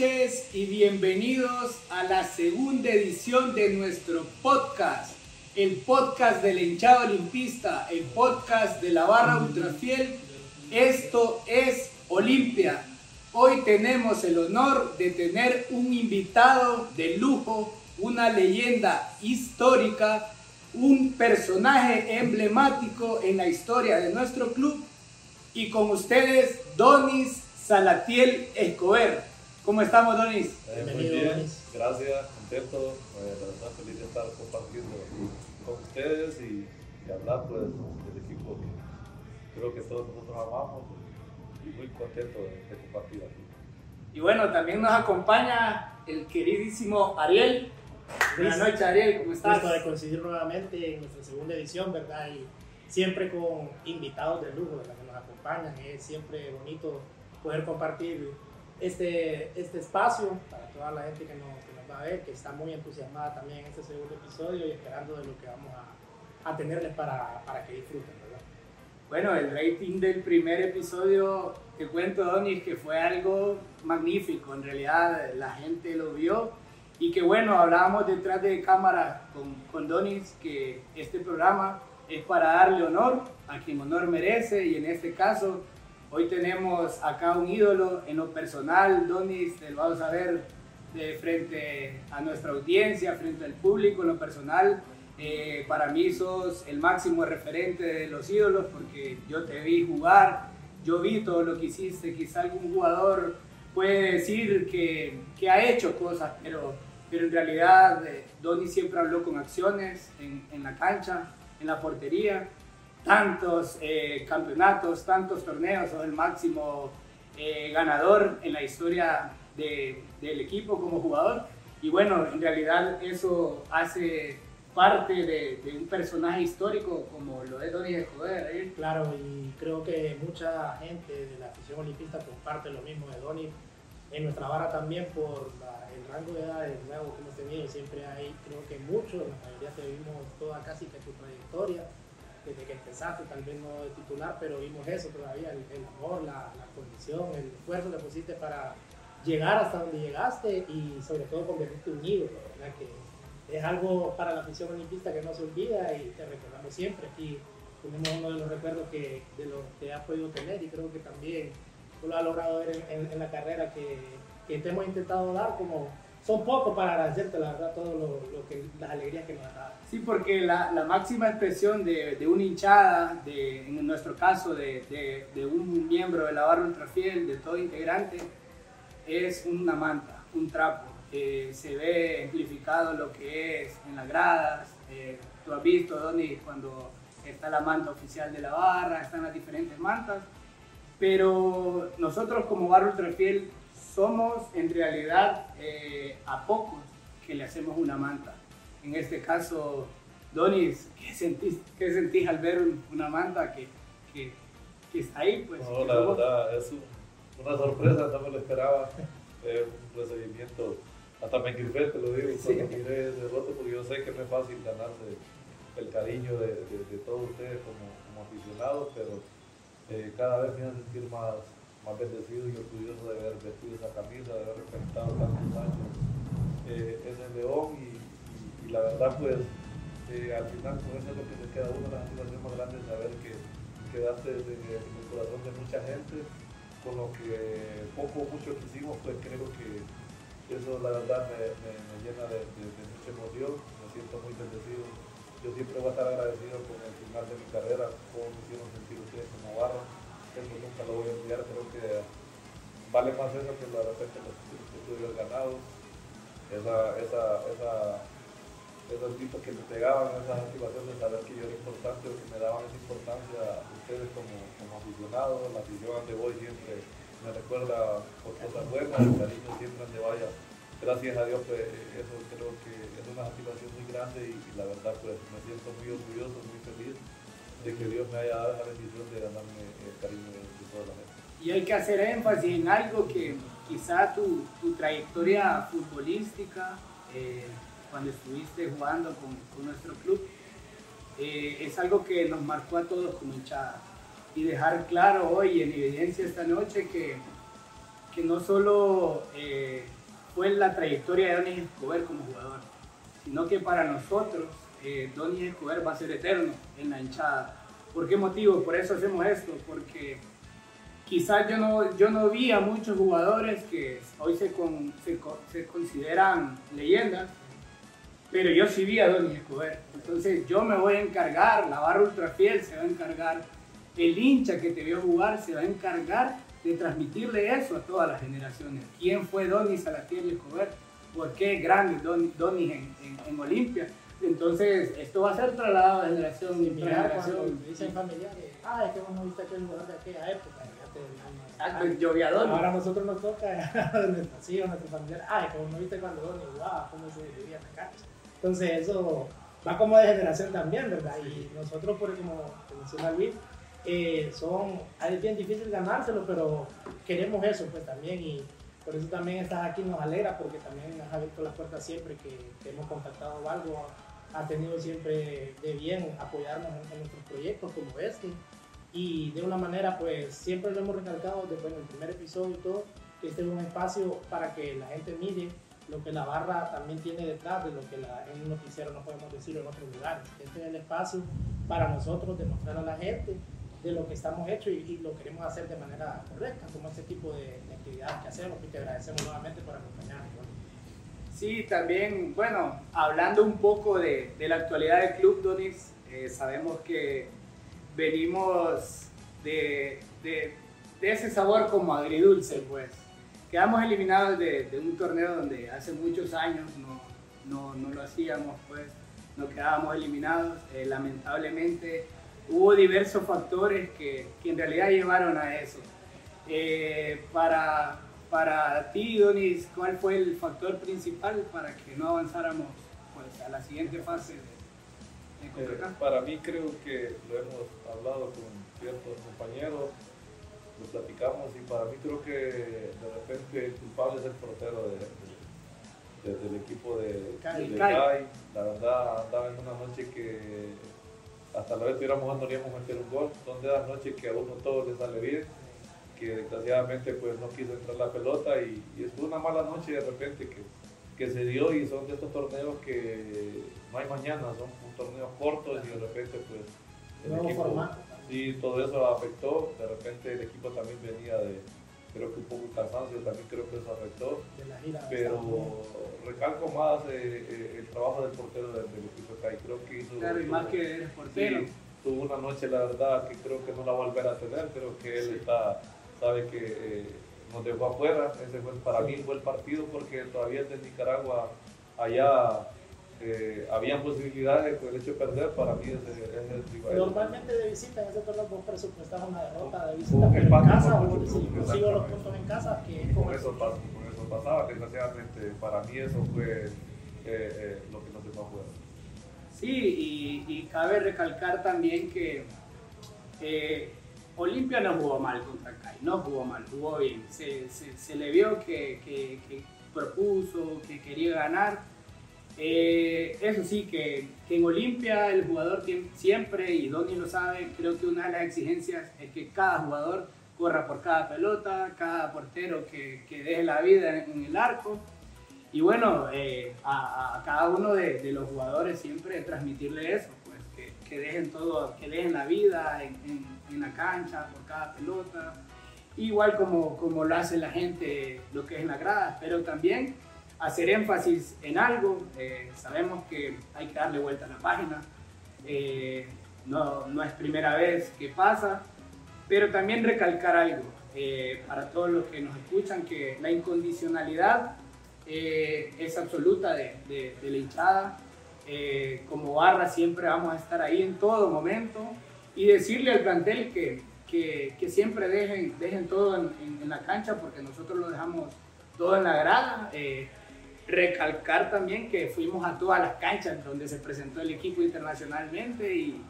y bienvenidos a la segunda edición de nuestro podcast, el podcast del hinchado olimpista, el podcast de la barra ultrafiel. Esto es Olimpia. Hoy tenemos el honor de tener un invitado de lujo, una leyenda histórica, un personaje emblemático en la historia de nuestro club y con ustedes Donis Salatiel Escobar. ¿Cómo estamos, Donis? Eh, muy bien, gracias, contento, eh, la verdad feliz de estar compartiendo con ustedes y, hablar pues, del equipo que creo que todos nosotros amamos y muy contento de, compartir aquí. Y bueno, también nos acompaña el queridísimo Ariel. Buenas noches, Ariel, ¿cómo estás? Gusto de coincidir nuevamente en nuestra segunda edición, ¿verdad? Y siempre con invitados de lujo, ¿verdad? Que nos acompañan. Es siempre bonito poder compartir este, este espacio para toda la gente que nos, va a ver, que está muy entusiasmada también en este segundo episodio y esperando de lo que vamos a, a tenerles para, para que disfruten, ¿verdad? Bueno, el rating del primer episodio, te cuento, Donis, que fue algo magnífico. En realidad, la gente lo vio. Y que bueno, hablábamos detrás de cámara con, con Donis que este programa es para darle honor a quien honor merece. Y en este caso, Hoy tenemos acá un ídolo en lo personal, Donis, lo vamos a ver de frente a nuestra audiencia, frente al público en lo personal. Eh, para mí sos el máximo referente de los ídolos porque yo te vi jugar, yo vi todo lo que hiciste. Quizá algún jugador puede decir que, que ha hecho cosas, pero, pero en realidad eh, siempre habló con acciones en, en la cancha, en la portería tantos eh, campeonatos, tantos torneos, sos el máximo eh, ganador en la historia del equipo como jugador. Y bueno, en realidad eso hace parte de, un personaje histórico como lo es Donny Escobar. ¿eh? Claro, y creo que mucha gente de la afición olimpista comparte lo mismo de Donny. En nuestra vara también por el rango de edad nuevo que hemos tenido, siempre hay, creo que muchos, la mayoría te vimos toda casi que tu trayectoria desde que empezaste, tal vez no de titular, pero vimos eso todavía, el, amor, la, la, condición, el esfuerzo que pusiste para llegar hasta donde llegaste y sobre todo convertirte unido, ¿verdad? Que es algo para la afición olimpista que no se olvida y te recordamos siempre. Aquí tenemos uno de los recuerdos que, de lo que has podido tener y creo que también tú lo has logrado ver en, en, la carrera que, que te hemos intentado dar como son pocos para agradecerte, la verdad, todo lo, que, las alegrías que nos has dado. Sí, porque la, la máxima expresión de, de, una hinchada, de, en nuestro caso, de, de, un miembro de la barra ultrafiel, de todo integrante, es una manta, un trapo. que se ve amplificado lo que es en las gradas. Eh, tú has visto, Donny, cuando está la manta oficial de la barra, están las diferentes mantas. Pero nosotros como barra ultrafiel somos en realidad eh, a pocos que le hacemos una manta. En este caso, Donis, ¿qué sentís, qué sentís al ver una manta que, que, que está ahí? Pues, no, la verdad, es una sorpresa, no me lo esperaba. un recibimiento, hasta me equivocé, te lo digo, cuando miré ese roto, porque yo sé que no es fácil ganarse el cariño de, de, todos ustedes como, como aficionados, pero eh, cada vez me hace sentir más más bendecido y orgulloso de haber vestido esa camisa, de haber representado tantos años eh, en el León y, la verdad pues eh, al final por eso es lo que se queda uno, la satisfacción más grande de saber que quedaste en el corazón de mucha gente, con lo que poco o mucho que hicimos, pues creo que eso la verdad me, llena de, mucha emoción, me siento muy bendecido. Yo siempre voy a estar agradecido con el final de mi carrera, cómo me hicieron sentir ustedes como barra eso nunca lo voy a enviar, creo que vale más eso que la repente los estudios ganados, esa, esa, esa, esos tipos que me pegaban, esa motivación de saber que yo era importante o que me daban esa importancia a ustedes como, aficionados, la afición donde voy siempre me recuerda por cosas buenas, el cariño siempre donde vaya. Gracias a Dios, pues eso creo que es una satisfacción muy grande y la verdad pues me siento muy orgulloso, muy feliz de que Dios me haya dado la bendición de ganarme el cariño de, toda la gente. Y hay que hacer énfasis en algo que quizá tu, tu trayectoria futbolística, eh, cuando estuviste jugando con, con nuestro club, eh, es algo que nos marcó a todos como hinchada. Y dejar claro hoy en evidencia esta noche que, que no solo eh, fue la trayectoria de Donis Escobar como jugador, sino que para nosotros eh, Donis Escobar va a ser eterno en la hinchada. ¿Por qué motivo? Por eso hacemos esto, porque quizás yo no, yo no vi a muchos jugadores que hoy se, se, consideran leyendas, pero yo sí vi a Donis Escobar. Entonces yo me voy a encargar, la barra ultrafiel se va a encargar, el hincha que te vio jugar se va a encargar de transmitirle eso a todas las generaciones. ¿Quién fue Donis Salatiel Escobar? ¿Por qué grande Donis en, en Olimpia? Entonces, esto va a ser trasladado de generación en generación. Dicen familiares, ah, es que vos no viste aquel jugador de aquella época. Exacto, yo vi a Donny. Ahora a nosotros nos toca, nuestros hijos, nuestros familiares, ah, es que vos no viste cuando Donny jugaba, cómo se vivía en la cancha. Entonces, eso va como de generación también, ¿verdad? Y nosotros, por como menciona Luis, eh, son, es bien difícil ganárselo, pero queremos eso, pues también. Y por eso también estás aquí, nos alegra, porque también nos ha abierto las puertas siempre que, que hemos contactado algo ha tenido siempre de bien apoyarnos en, nuestros proyectos como este. Y de una manera, pues siempre lo hemos recalcado después en el primer episodio y todo, que este es un espacio para que la gente mire lo que la barra también tiene detrás de lo que la, en un noticiero no podemos decir en otros lugares. Este es el espacio para nosotros demostrar a la gente de lo que estamos hechos y, lo queremos hacer de manera correcta, como este tipo de, de actividades que hacemos y te agradecemos nuevamente por acompañarnos. Sí, también, bueno, hablando un poco de, la actualidad del club, Donis, eh, sabemos que venimos de, ese sabor como agridulce, pues. Quedamos eliminados de, un torneo donde hace muchos años no lo hacíamos, pues, nos quedábamos eliminados. Eh, lamentablemente hubo diversos factores que, que, en realidad llevaron a eso. Eh, para para ti, Donis, ¿cuál fue el factor principal para que no avanzáramos pues, a la siguiente fase de, de eh, Para mí creo que lo hemos hablado con ciertos compañeros, lo platicamos y para mí creo que de repente el culpable es el portero de, del equipo de, CAI. La verdad andaba en una noche que hasta la vez estuviéramos jugando no íbamos a meter un gol, son de las noches que a uno todo le sale bien que desgraciadamente pues no quiso entrar la pelota y, y estuvo una mala noche de repente que, que, se dio y son de estos torneos que no hay mañana, son un torneo cortos y de repente pues el equipo, sí, todo eso afectó, de repente el equipo también venía de, creo que un poco cansancio, también creo que eso afectó, pero recalco más eh, eh, el trabajo del portero del, equipo acá y creo que hizo... Claro, y más que el portero. tuvo una noche, la verdad, que creo que no la va a volver a tener, creo que él está sabe que eh, nos dejó afuera. Ese fue, para mí fue el partido porque todavía desde Nicaragua allá eh, habían posibilidades por el hecho de perder. Para mí es, el rival. Normalmente de visita en ese torneo vos presupuestas una derrota de visita, pero en casa o si consigo los puntos en casa, que es con eso, con eso pasaba. Desgraciadamente para mí eso fue eh, lo que nos dejó afuera. Sí, y, y cabe recalcar también que Olimpia no jugó mal contra Kai, no jugó mal, jugó bien. Se, le vio que, propuso, que quería ganar. Eh, eso sí, que, en Olimpia el jugador siempre, y Donny lo sabe, creo que una de las exigencias es que cada jugador corra por cada pelota, cada portero que, deje la vida en, el arco. Y bueno, eh, a, cada uno de, de, los jugadores siempre transmitirle eso, que dejen todo, que dejen la vida en, en en la cancha, por cada pelota, igual como, como lo hace la gente, lo que es en la grada, pero también hacer énfasis en algo, eh, sabemos que hay que darle vuelta a la página, eh, no, no, es primera vez que pasa, pero también recalcar algo eh, para todos los que nos escuchan, que la incondicionalidad es absoluta de, de, de la hinchada, como barra siempre vamos a estar ahí en todo momento, y decirle al plantel que, que, que siempre dejen, dejen todo en, en, la cancha porque nosotros lo dejamos todo en la grada. Eh, recalcar también que fuimos a todas las canchas donde se presentó el equipo internacionalmente y,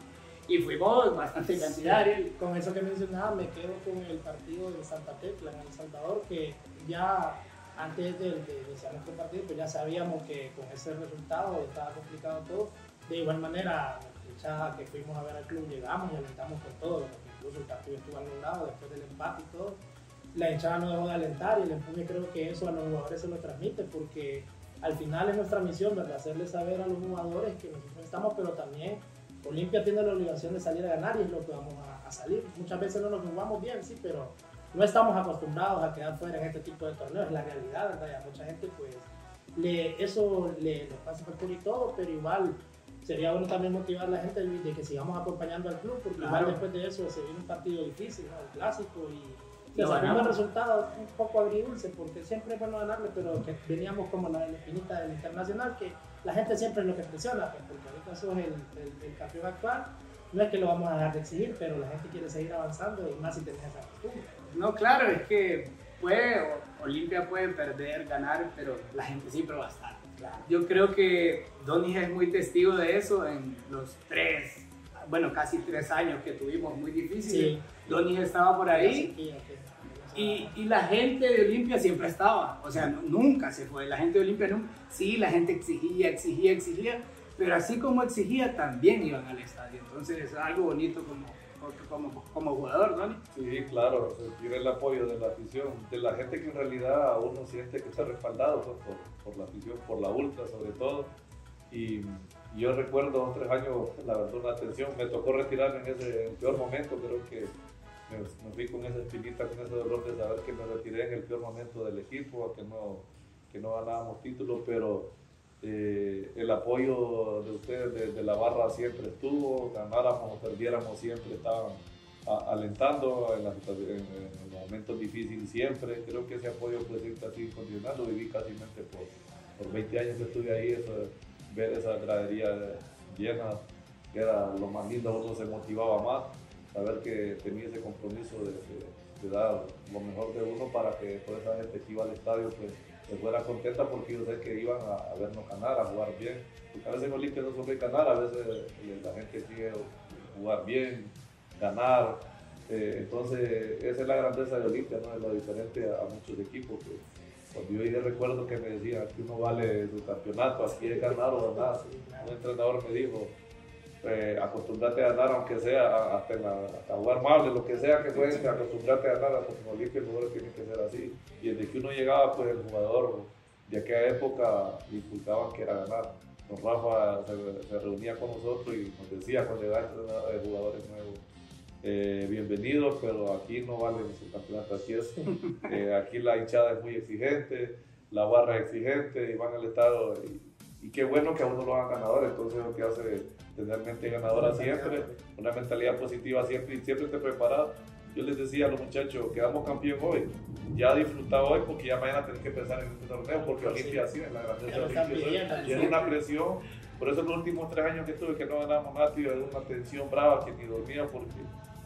y fuimos bastante cantidad. con eso que mencionaba, me quedo con el partido de Santa Tecla en El Salvador, que ya antes de, iniciar nuestro partido, pues ya sabíamos que con ese resultado estaba complicado todo. De igual manera, que fuimos a ver al club llegamos y alentamos con todo, incluso el partido estuvo anulado después del empate y todo. la hinchada no dejó de alentar y el empuje creo que eso a los jugadores se lo transmite porque al final es nuestra misión, ¿verdad? Hacerles saber a los jugadores que nosotros estamos, pero también Olimpia tiene la obligación de salir a ganar y es lo que vamos a, a salir. Muchas veces no nos jugamos bien, sí, pero no estamos acostumbrados a quedar fuera en este tipo de torneos, la realidad, ¿verdad? Y a mucha gente pues le, eso le, le pasa por y todo, pero igual sería bueno también motivar a la gente de que sigamos acompañando al club, porque igual después de eso se viene un partido difícil, ¿no? el clásico, y que salió el resultado un poco agridulce, porque siempre es bueno ganarle, pero que veníamos como la, la espinita del internacional, que la gente siempre es lo que presiona, pues, porque ahorita sos el, el, el, campeón actual, no es que lo vamos a dejar de exigir, pero la gente quiere seguir avanzando y más si tenés esa costumbre. No, claro, es que puede, Olimpia puede perder, ganar, pero la gente siempre va a estar. Claro. Yo creo que Donis es muy testigo de eso en los tres, bueno, casi tres años que tuvimos muy difíciles. Sí. Donis estaba por ahí. Y, y, la gente de Olimpia siempre estaba, o sea, nunca se fue. La gente de Olimpia nunca, sí, la gente exigía, exigía, exigía, pero así como exigía, también iban al estadio. Entonces es algo bonito como, como, jugador, ¿no? Sí, claro, sentir el apoyo de la afición, de la gente que en realidad uno siente que está respaldado pues, por, por, la afición, por la ultra sobre todo. Y yo recuerdo tres años, la verdad, una atención, me tocó retirarme en ese en peor momento, creo que me, me, fui con esa espinita, con ese dolor de saber que me retiré en el peor momento del equipo, que no, que no ganábamos títulos, pero eh, el apoyo de ustedes de, la barra siempre estuvo, ganáramos o perdiéramos siempre estaban alentando en, las, en, en, los momentos difíciles siempre. Creo que ese apoyo siempre así continuando. Viví casi por, por 20 años que estuve ahí, ver esa gradería llena, que era lo más lindo, uno se motivaba más, saber que tenía ese compromiso de dar lo mejor de uno para que toda esa gente que iba al estadio pues, se fuera contenta porque yo sé que iban a, vernos ganar, a jugar bien. A veces en Olimpia no solo ganar, a veces la gente quiere jugar bien, ganar. Eh, entonces, esa es la grandeza de Olimpia, ¿no? es lo diferente a, muchos equipos. Que cuando yo iba recuerdo que me decían que uno vale su campeonato, aquí es ganar o ganar. Un entrenador me dijo, eh, acostumbrate a ganar aunque sea hasta, la, hasta jugar mal, lo que sea que juegues, acostumbrate a ganar, porque en Olimpia el jugador tiene que ser así. Y desde que uno llegaba, pues el jugador de aquella época inculcaban que era ganar. Don Rafa se, se, reunía con nosotros y nos decía cuando llegaban jugadores nuevos, eh, bienvenidos, pero aquí no vale su campeonato, aquí, es, eh, aquí la hinchada es muy exigente, la barra es exigente y van al estado. Y, y qué bueno que a uno lo hagan ganador, entonces lo que hace tener mente ganadora siempre, una mentalidad positiva siempre y siempre esté preparado. Yo les decía a los muchachos, quedamos campeón hoy, ya disfruta hoy porque ya mañana tenés que pensar en este torneo, porque Olimpia así es la grandeza de Olimpia, y es una presión, por eso los últimos tres años que estuve que no ganamos nada, tío, era una tensión brava que ni dormía porque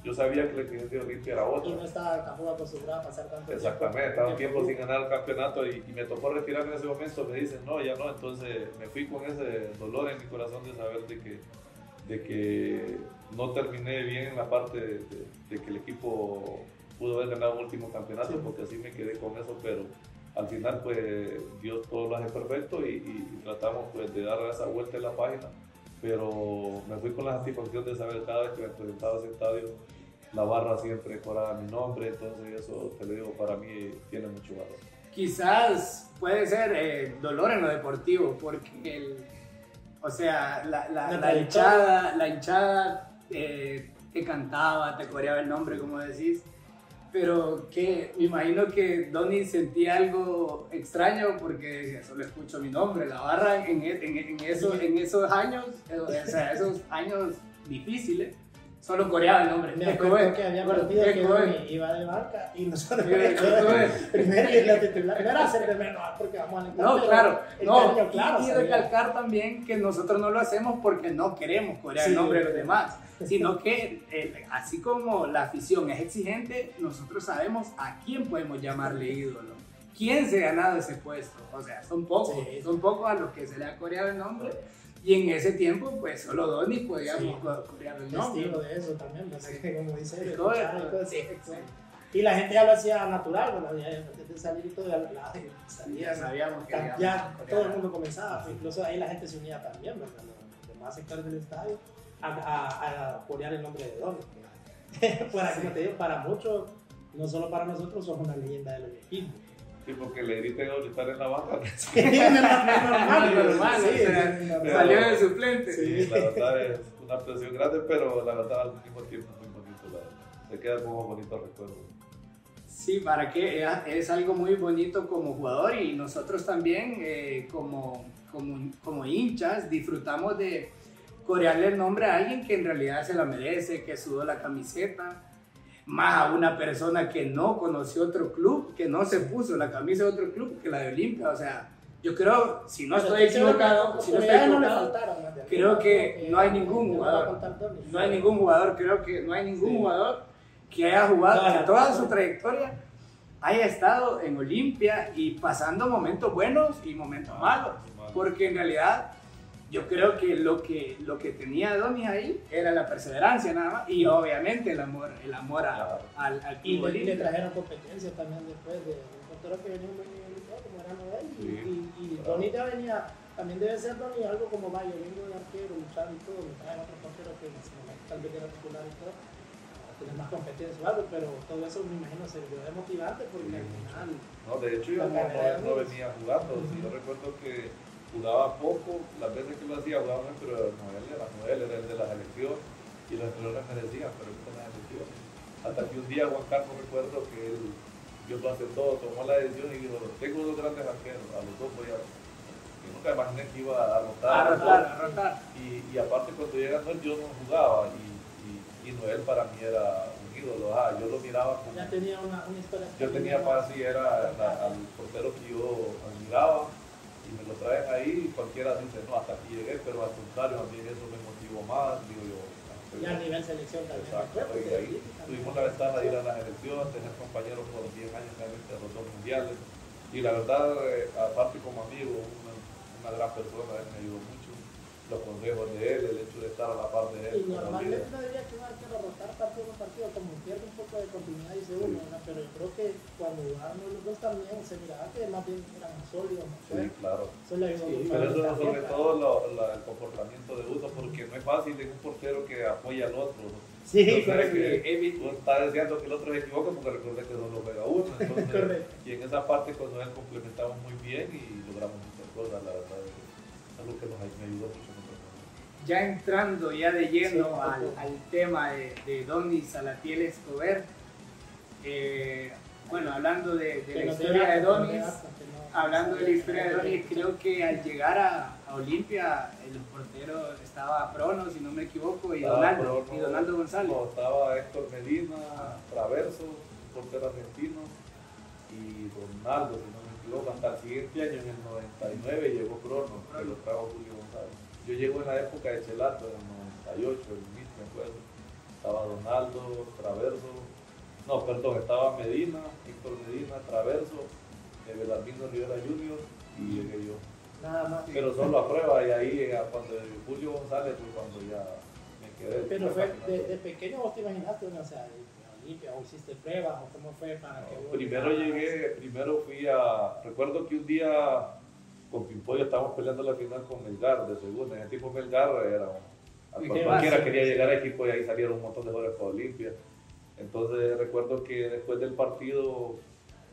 yo sabía que la exigencia de Olimpia era otra. Y no estaba tampoco acostumbrado a pasar tanto Exactamente, tiempo. estaba un tiempo sin ganar el campeonato y, y, me tocó retirarme en ese momento. Me dicen, no, ya no. Entonces me fui con ese dolor en mi corazón de saber de que, de que no terminé bien en la parte de, de, de que el equipo pudo haber ganado un último campeonato, sí. porque así me quedé con eso, pero al final pues Dios todo lo hace perfecto y, y, y tratamos pues de dar esa vuelta en la página pero me fui con la satisfacción de saber cada vez que me presentaba ese estadio la barra siempre coraba mi nombre, entonces eso te lo digo, para mí tiene mucho valor. Quizás puede ser eh, dolor en lo deportivo, porque el, o sea, la, la, la, la hinchada, la hinchada eh, te cantaba, te coreaba el nombre, como decís, pero que me imagino que Donny sentía algo extraño porque decía, solo escucho mi nombre, la barra en, en, en, eso, en esos años, o sea, esos años difíciles solo coreaba el nombre. Me acuerdo que había partido que iba de banca y nosotros primero y la titular no era hacer de menos porque vamos a No, claro, no, cariño, claro, y, y recalcar también que nosotros no lo hacemos porque no queremos corear sí, el nombre de los demás, sino que eh, así como la afición es exigente, nosotros sabemos a quién podemos llamarle ídolo. ¿Quién se ha ganado ese puesto? O sea, son pocos, sí. son pocos a los que se le ha coreado el nombre. Y en ese tiempo, pues solo Donny podía sí. corear el nombre. Testigo de eso también, pues, como dice. Sí, y la gente ya lo hacía natural, bueno, ya desde salir todo ya, salía, sabíamos que ya, ya todo el mundo comenzaba, incluso ahí la gente se unía también, ¿verdad? Los demás sectores del estadio a, a, a corear el nombre de Donny. para, como te digo, para muchos No solo para nosotros, sos una leyenda del olimpismo. Sí, porque le grité a estar en la banca. Sí, es normal, es. Salió de suplente. Sí, la verdad es una presión grande, pero la verdad al mismo tiempo muy bonito. La, se queda como bonito recuerdo. Sí, para que es algo muy bonito como jugador y nosotros también eh, como, como, como hinchas disfrutamos de corearle el nombre a alguien que en realidad se la merece, que sudó la camiseta, más a una persona que no conoció otro club, que no se puso la camisa de otro club que la de Olimpia. O sea, yo creo, si no estoy equivocado, si no estoy equivocado, creo que no hay ningún jugador. no hay ningún jugador, creo que no hay ningún jugador que haya jugado, que toda su trayectoria haya estado en Olimpia y pasando momentos buenos y momentos malos. Porque en realidad yo creo que lo que, lo que tenía Donis ahí era la perseverancia nada más y obviamente el amor, el amor a- Claro. al, al Y le, trajeron competencia también después de un portero que venía muy bien, ¿no? como era Noel. Y, Sí. y, y Donny ya venía, también debe ser Donny algo como vaya, vengo de arquero, luchar y todo, me traen otro portero que en ese momento tal vez era titular y todo, para tener más competencia o algo, pero todo eso me imagino sirvió de motivante porque Sí, al final, No, de hecho yo no, de- venía jugando. Yo recuerdo que jugaba poco, las veces que lo hacía jugaba bien, pero Noel era Noel, era el de la selección y los entrenadores me decían, pero con la selección. Hasta que un día Juan Carlos recuerdo que él vio lo hace todo, tomó la decisión y dijo, tengo dos grandes arqueros, a los dos voy a... Yo nunca imaginé que iba a rotar. A rotar, a rotar. Y, y aparte cuando llega Noel yo no jugaba y, y, y Noel para mí era un ídolo, ah, yo lo miraba como... ya tenía una, una historia. Yo tenía paz y era la- al portero que yo admiraba y me lo traen ahí y cualquiera dice, no, hasta aquí llegué, pero al contrario, a mí eso me motivó más, digo yo. Ya a nivel selección también. Exacto, y que ahí también- tuvimos la ventaja de ir a la selección, tener compañeros por 10 años realmente a los dos mundiales y la verdad, eh, aparte como amigo, una, una gran persona, él me ayudó mucho, los consejos de él, el hecho de estar a la par de él. Y normalmente no diría que un arquero rotar partido por partido, como pierde un poco de continuidad y se une, ¿verdad? pero yo creo que cuando jugaban los dos también se miraba que más bien más sólidos, más Sí, fuertes. claro. Eso le ayudó Sí, mucho a Pero la eso sobre tarjeta. todo lo- la- el comportamiento de uno, porque no es fácil en un portero apoya al otro. Sí, Entonces, correcto. está deseando que el otro se equivoque porque recuerde que solo juega uno. Entonces, y en esa parte con él complementamos muy bien y logramos muchas cosas, la verdad. Es algo que nos ayudó mucho. ya entrando ya de lleno Sí, al, al tema de, de Donny Salatiel Escobar, eh, bueno, hablando de, de la historia de Donis, hablando de la historia de Donis, creo que al llegar a Olimpia, el portero estaba Prono, si no me equivoco, y Estaba Donaldo, Prono, y Donaldo González. no, estaba Héctor Medina, Traverso, un portero argentino, y Ronaldo, si no me equivoco, hasta el siguiente año, en el 99, llegó Crono, que lo trajo Julio González. Yo llego en la época de Chelato, en el 98, el MIT, me acuerdo. Estaba Ronaldo, Traverso, no, perdón, estaba Medina, Héctor Medina, Traverso, eh, Belarmino Rivera Jr. y llegué yo. Nada más. Pero solo a prueba, y ahí eh, cuando Julio González fue cuando ya me quedé. Pero fue de, de pequeño vos te imaginaste, o sea, Olimpia, o hiciste pruebas, o cómo fue para que vos Primero llegué, primero fui a. Recuerdo que un día con Pimpollo estábamos peleando la final con Melgar de segunda. En el tipo Melgar era. a ¿Y cual- qué Cualquiera quería llegar al equipo y ahí salieron un montón de jugadores para Olimpia. Entonces recuerdo que después del partido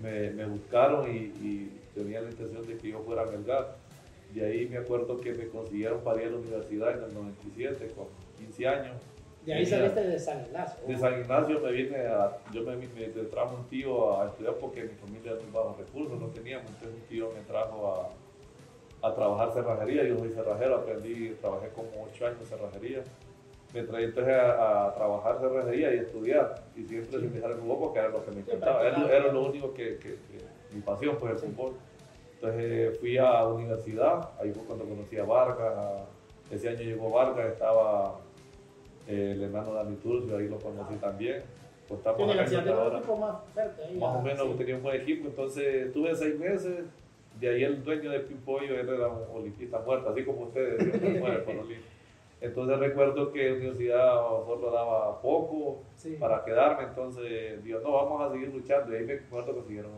me, me buscaron y, y tenían la intención de que yo fuera a Melgar. De ahí me acuerdo que me consiguieron para ir a la universidad en el 97 con 15 años. De ahí saliste de San Ignacio. de San Ignacio me vine a, yo me, me, me trajo un tío a estudiar porque mi familia no bajos recursos, no teníamos, entonces un tío me trajo a, a trabajar cerrajería, yo soy cerrajero, aprendí, trabajé como ocho años en cerrajería, me traí entonces a, a trabajar cerrajería y estudiar, y siempre sin dejar el fútbol porque era lo que me encantaba, era, lo- era lo único que, que- que- mi pasión fue el Sí. fútbol. Entonces fui a universidad, ahí fue cuando conocí a Vargas, ese año llegó Vargas, estaba eh, el hermano Dani Turcio, ahí lo conocí también. Pues estamos acá en un equipo más fuerte ahí. Más o ah, menos sí. tenía un buen equipo, entonces estuve seis meses. De ahí el dueño de Pimpollo, él era un olimpista muerto, así como ustedes, siempre por. Entonces recuerdo que la universidad solo daba poco Sí. para quedarme, entonces digo, no, vamos a seguir luchando. Y ahí me acuerdo que consiguieron,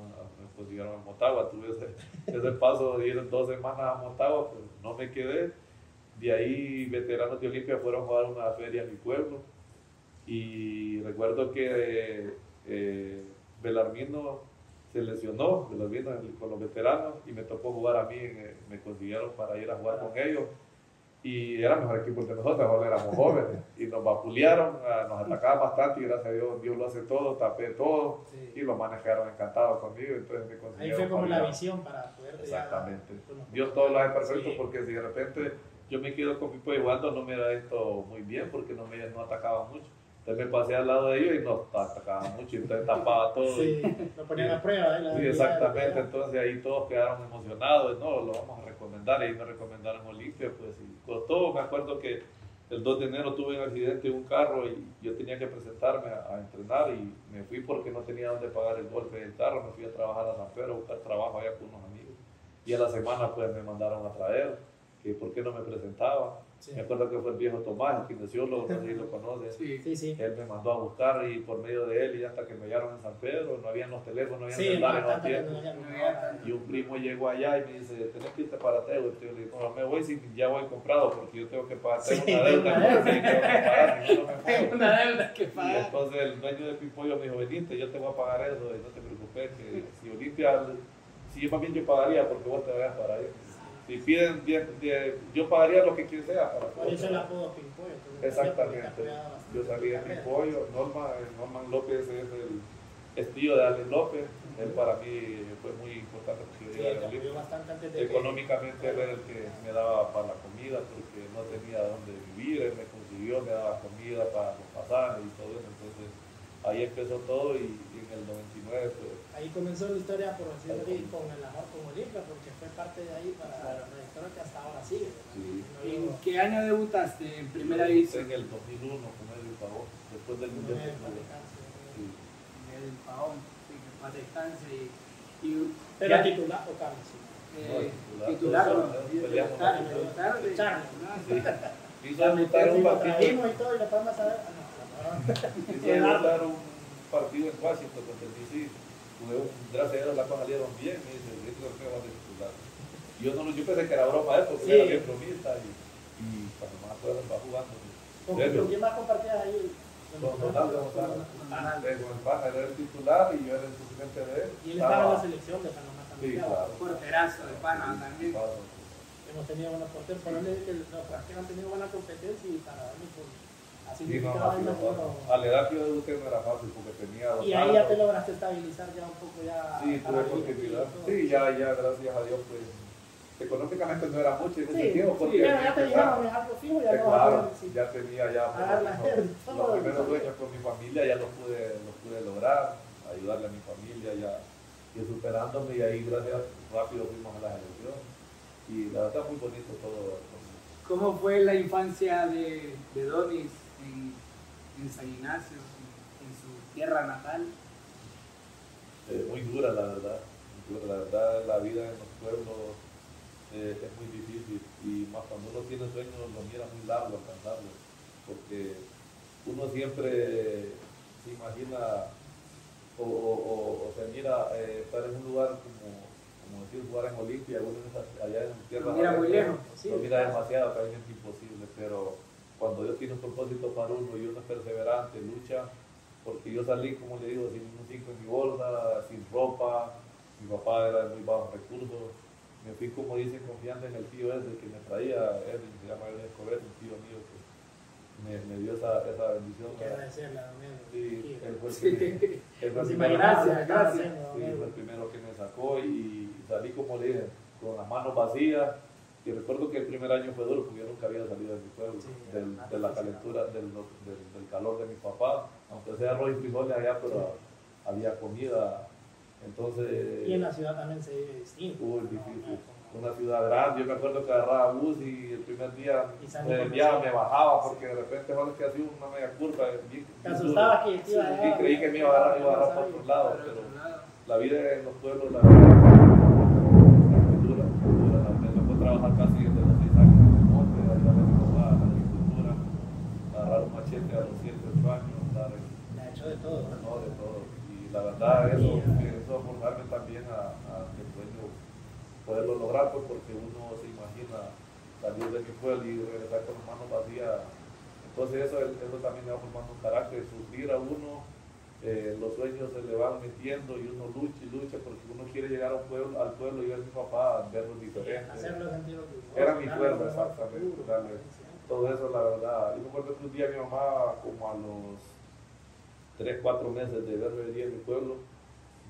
me consiguieron a Motagua, tuve ese, paso, dieron dos semanas a Motagua, pues no me quedé. De ahí veteranos de Olimpia fueron a jugar una feria a mi pueblo. Y recuerdo que eh, Belarmino se lesionó, Belarmino con los veteranos, y me tocó jugar a mí, me consiguieron para ir a jugar con ellos y era mejor equipo que nosotros, ahora éramos jóvenes y nos vapulearon, nos atacaban bastante y gracias a Dios Dios lo hace todo, tapé todo y los manes quedaron encantados conmigo, entonces me Ahí fue como la visión para poder... Exactamente. Dios todo lo hace perfecto porque si de repente yo me quedo con Pipo jugando no me da esto muy bien porque no me no atacaba mucho. Entonces me pasé al lado de ellos y no atacaba mucho, entonces tapaba todo. Sí, lo ponían a prueba. ¿eh? Sí, exactamente, entonces ahí todos quedaron emocionados, no, lo vamos a recomendar, y me recomendaron Olimpia, pues y costó, me acuerdo que el 2 de enero tuve un accidente en un carro y yo tenía que presentarme a, entrenar y me fui porque no tenía dónde pagar el golpe del carro, me fui a trabajar a San Pedro a buscar trabajo allá con unos amigos. Y a la semana pues me mandaron a traer, que por qué no me presentaba me acuerdo que fue el viejo Tomás, el kinesiólogo, no sé lo conoce. Sí, sí, sí. Él me mandó a buscar y por medio de él y hasta que me hallaron en San Pedro, no habían los teléfonos, no habían celulares en Y un primo llegó allá y me dice, tenés que irte para Teo. Y yo le digo, no me voy si ya voy comprado porque yo tengo que pagar, tengo una deuda. Tengo una deuda que pagar. Y entonces el dueño de Pipollo me dijo, veniste, yo te voy a pagar eso y no te preocupes, que si Olimpia, si yo más bien yo pagaría porque vos te vayas para ahí. Si piden, yo pagaría lo que quien sea. Para el apodo Pimpollo. Exactamente. Yo salí de Pimpollo. Norma, eh, Norman López es el estilo de Ale López. Él para mí fue muy importante porque yo Económicamente él era el que me daba para la comida porque no tenía dónde vivir. Él me consiguió, me daba comida para los pasajes y todo eso. Entonces ahí empezó todo y, en el 99 pues, Ahí comenzó la historia, por decirlo así, con el amor con Olimpia, porque fue parte de ahí para la historia que hasta ahora sigue. ¿En qué año debutaste en primera división? En el 2001 con el Pavón, después del Mundial. Sí. El Pavón, sí, que paz descanse. Y, titular o Carlos. Eh, titular, no, peleamos. Hizo debutar un partido. y todo y lo podemos saber. Hizo debutar un partido en Washington contra el DC gracias a Dios las cosas salieron bien, me dice, que va a disfrutar. Yo, no, yo pensé que era broma de porque sí. era bien bromista y, y cuando más acuerdo va jugando. ¿Con, ¿Con quién más compartías ahí? Con Donaldo González. Con el Paja, era el titular y yo era el suplente de él. Y él estaba en la selección de Panamá también. Sí, claro. Porterazo de Panamá también. Hemos tenido buenos porteros, por que los que han tenido buena competencia y para darle por Así sí, no, a la edad que yo debuté no era fácil porque tenía dos Y ahí ya te lograste estabilizar ya un poco ya. Sí, tuve continuidad. Sí, ya, ya, gracias a Dios, pues económicamente no era mucho en ese tiempo porque sí, ya te llegaron algo fijo ya no claro, ya tenía ya pues, los, primeros dueños con mi familia ya los pude, los pude lograr ayudarle a mi familia ya y superándome y ahí gracias rápido fuimos a la elección. Y la verdad muy bonito todo ¿Cómo fue la infancia de, de Donis en, San Ignacio, en, su tierra natal? Eh, muy dura, la verdad. La verdad, la vida en los pueblos eh, es muy difícil y más cuando uno tiene sueños lo mira muy largo alcanzarlo, porque uno siempre se imagina o, o, se mira eh, estar en un lugar como, como decir jugar en Olimpia, uno allá en tierra. Lo mira muy lejos. Lo mira demasiado, es imposible, pero cuando Dios tiene un propósito para uno y uno es perseverante, lucha, porque yo salí, como le digo, sin un cinco en mi bolsa, sin ropa, mi papá era de muy bajos recursos, me fui, como dicen, confiando en el tío ese que me traía, él se llama Edwin Escobar, un tío mío que me, me dio esa, esa bendición. Quiero agradecerle a Sí, él fue el, que, él fue el primero, gracias, gracias. Sí, fue el primero que me sacó y salí, como le dije, con las manos vacías y recuerdo que el primer año fue duro porque yo nunca había salido de mi pueblo, de la calentura, del, del, calor de mi papá, aunque sea arroz y frijoles allá, pero había comida. Entonces. Y en la ciudad también se vive distinto. Uy, difícil. Una ciudad grande, yo me acuerdo que agarraba bus y el primer día me, me bajaba porque de repente cuando que hacía una media curva. ¿Te asustaba que iba a creí que me iba a agarrar, iba a agarrar por otro lado, pero la vida en los pueblos, la vida trabajar casi desde los 6 años en el monte, ayudar a mi papá a la agricultura, agarrar un machete a los 7, 8 años, dar Le ha hecho de todo, ¿no? de todo. Y la verdad, eso, eso forzarme también a, a que sueño poderlo lograr, pues porque uno se imagina salir de mi pueblo y regresar con las manos vacías. Entonces eso, eso también me va formando un carácter, sufrir a uno eh, los sueños se le van metiendo y uno lucha y lucha porque uno quiere llegar a un pueblo, al pueblo y ver a mi papá, verlo diferente. Era mi sueño, exactamente. todo eso, la verdad. Yo me acuerdo que un día mi mamá, como a los 3, 4 meses de verme venir en mi pueblo,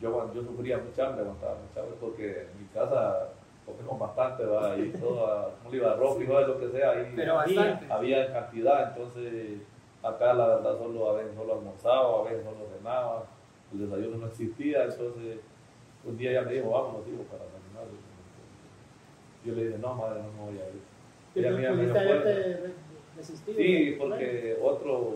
yo, yo sufría mucha hambre, aguantaba mucha hambre porque en mi casa comimos bastante, ¿va? y todo, como iba arroz, frijoles, lo que sea, ahí Pero había, había cantidad, entonces Acá la verdad solo a veces solo almorzaba, a veces solo cenaba, el desayuno no existía, entonces un día ella me dijo, vámonos, digo, para caminar. Yo le dije, no, madre, no me voy a ir. Ella me dijo, Sí, porque otro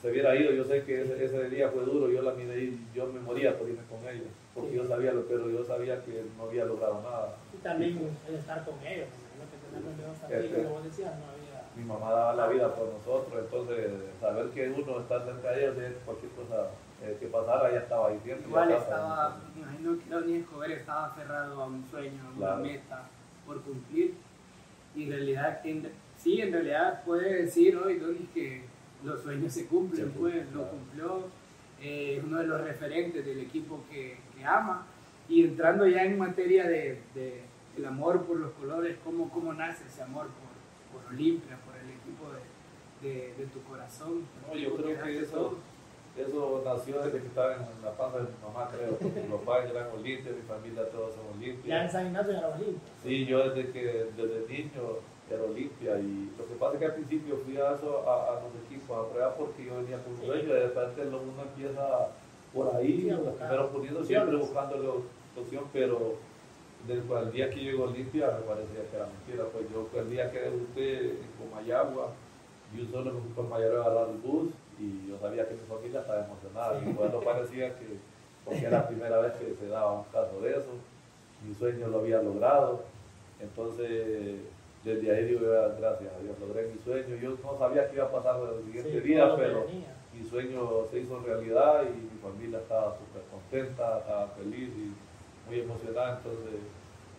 se hubiera ido, yo sé que ese, ese, día fue duro, yo la miré y yo me moría por irme con ella, porque yo sabía lo, pero yo sabía que no había logrado nada. Y también el estar con ellos, que tenerlos también, este, como decías, no mi mamá daba la vida por nosotros, entonces saber que uno está cerca de ellos, cualquier cosa eh, que pasara, ella estaba ahí siempre. Igual estaba, me imagino que Donny Escobar estaba aferrado a un sueño, a una meta por cumplir. Y en realidad, sí, en realidad puede decir hoy Donny que los sueños se cumplen, pues lo cumplió, eh, es uno de los referentes del equipo que, que, ama. Y entrando ya en materia de, de el amor por los colores, ¿cómo, cómo nace ese amor por, por Olimpia, de, de, tu corazón. No, yo creo que eso, eso nació desde que estaba en la panza de mi mamá, creo. Mi papá eran Olimpia, mi familia todos son Olimpia. ¿Ya en San Ignacio era Olimpia? Sí, yo desde que desde niño era Olimpia y lo que pasa es que al principio fui a, eso, a, los equipos a prueba porque yo venía con un sueño y de repente uno empieza por ahí, pero poniendo siempre buscando la opción, pero después el día que llegó Olimpia me parecía que era mentira, pues yo el día que debuté en Comayagua, yo solo me fui con mayor a agarrar el bus y yo sabía que mi familia estaba emocionada. Mi parecía que, porque era la primera vez que se daba un caso de eso, mi sueño lo había logrado. Entonces, desde ahí digo, gracias a Dios, logré mi sueño. Yo no sabía qué iba a pasar el siguiente día, pero mi sueño se hizo realidad y mi familia estaba súper contenta, estaba feliz y muy emocionada. Entonces,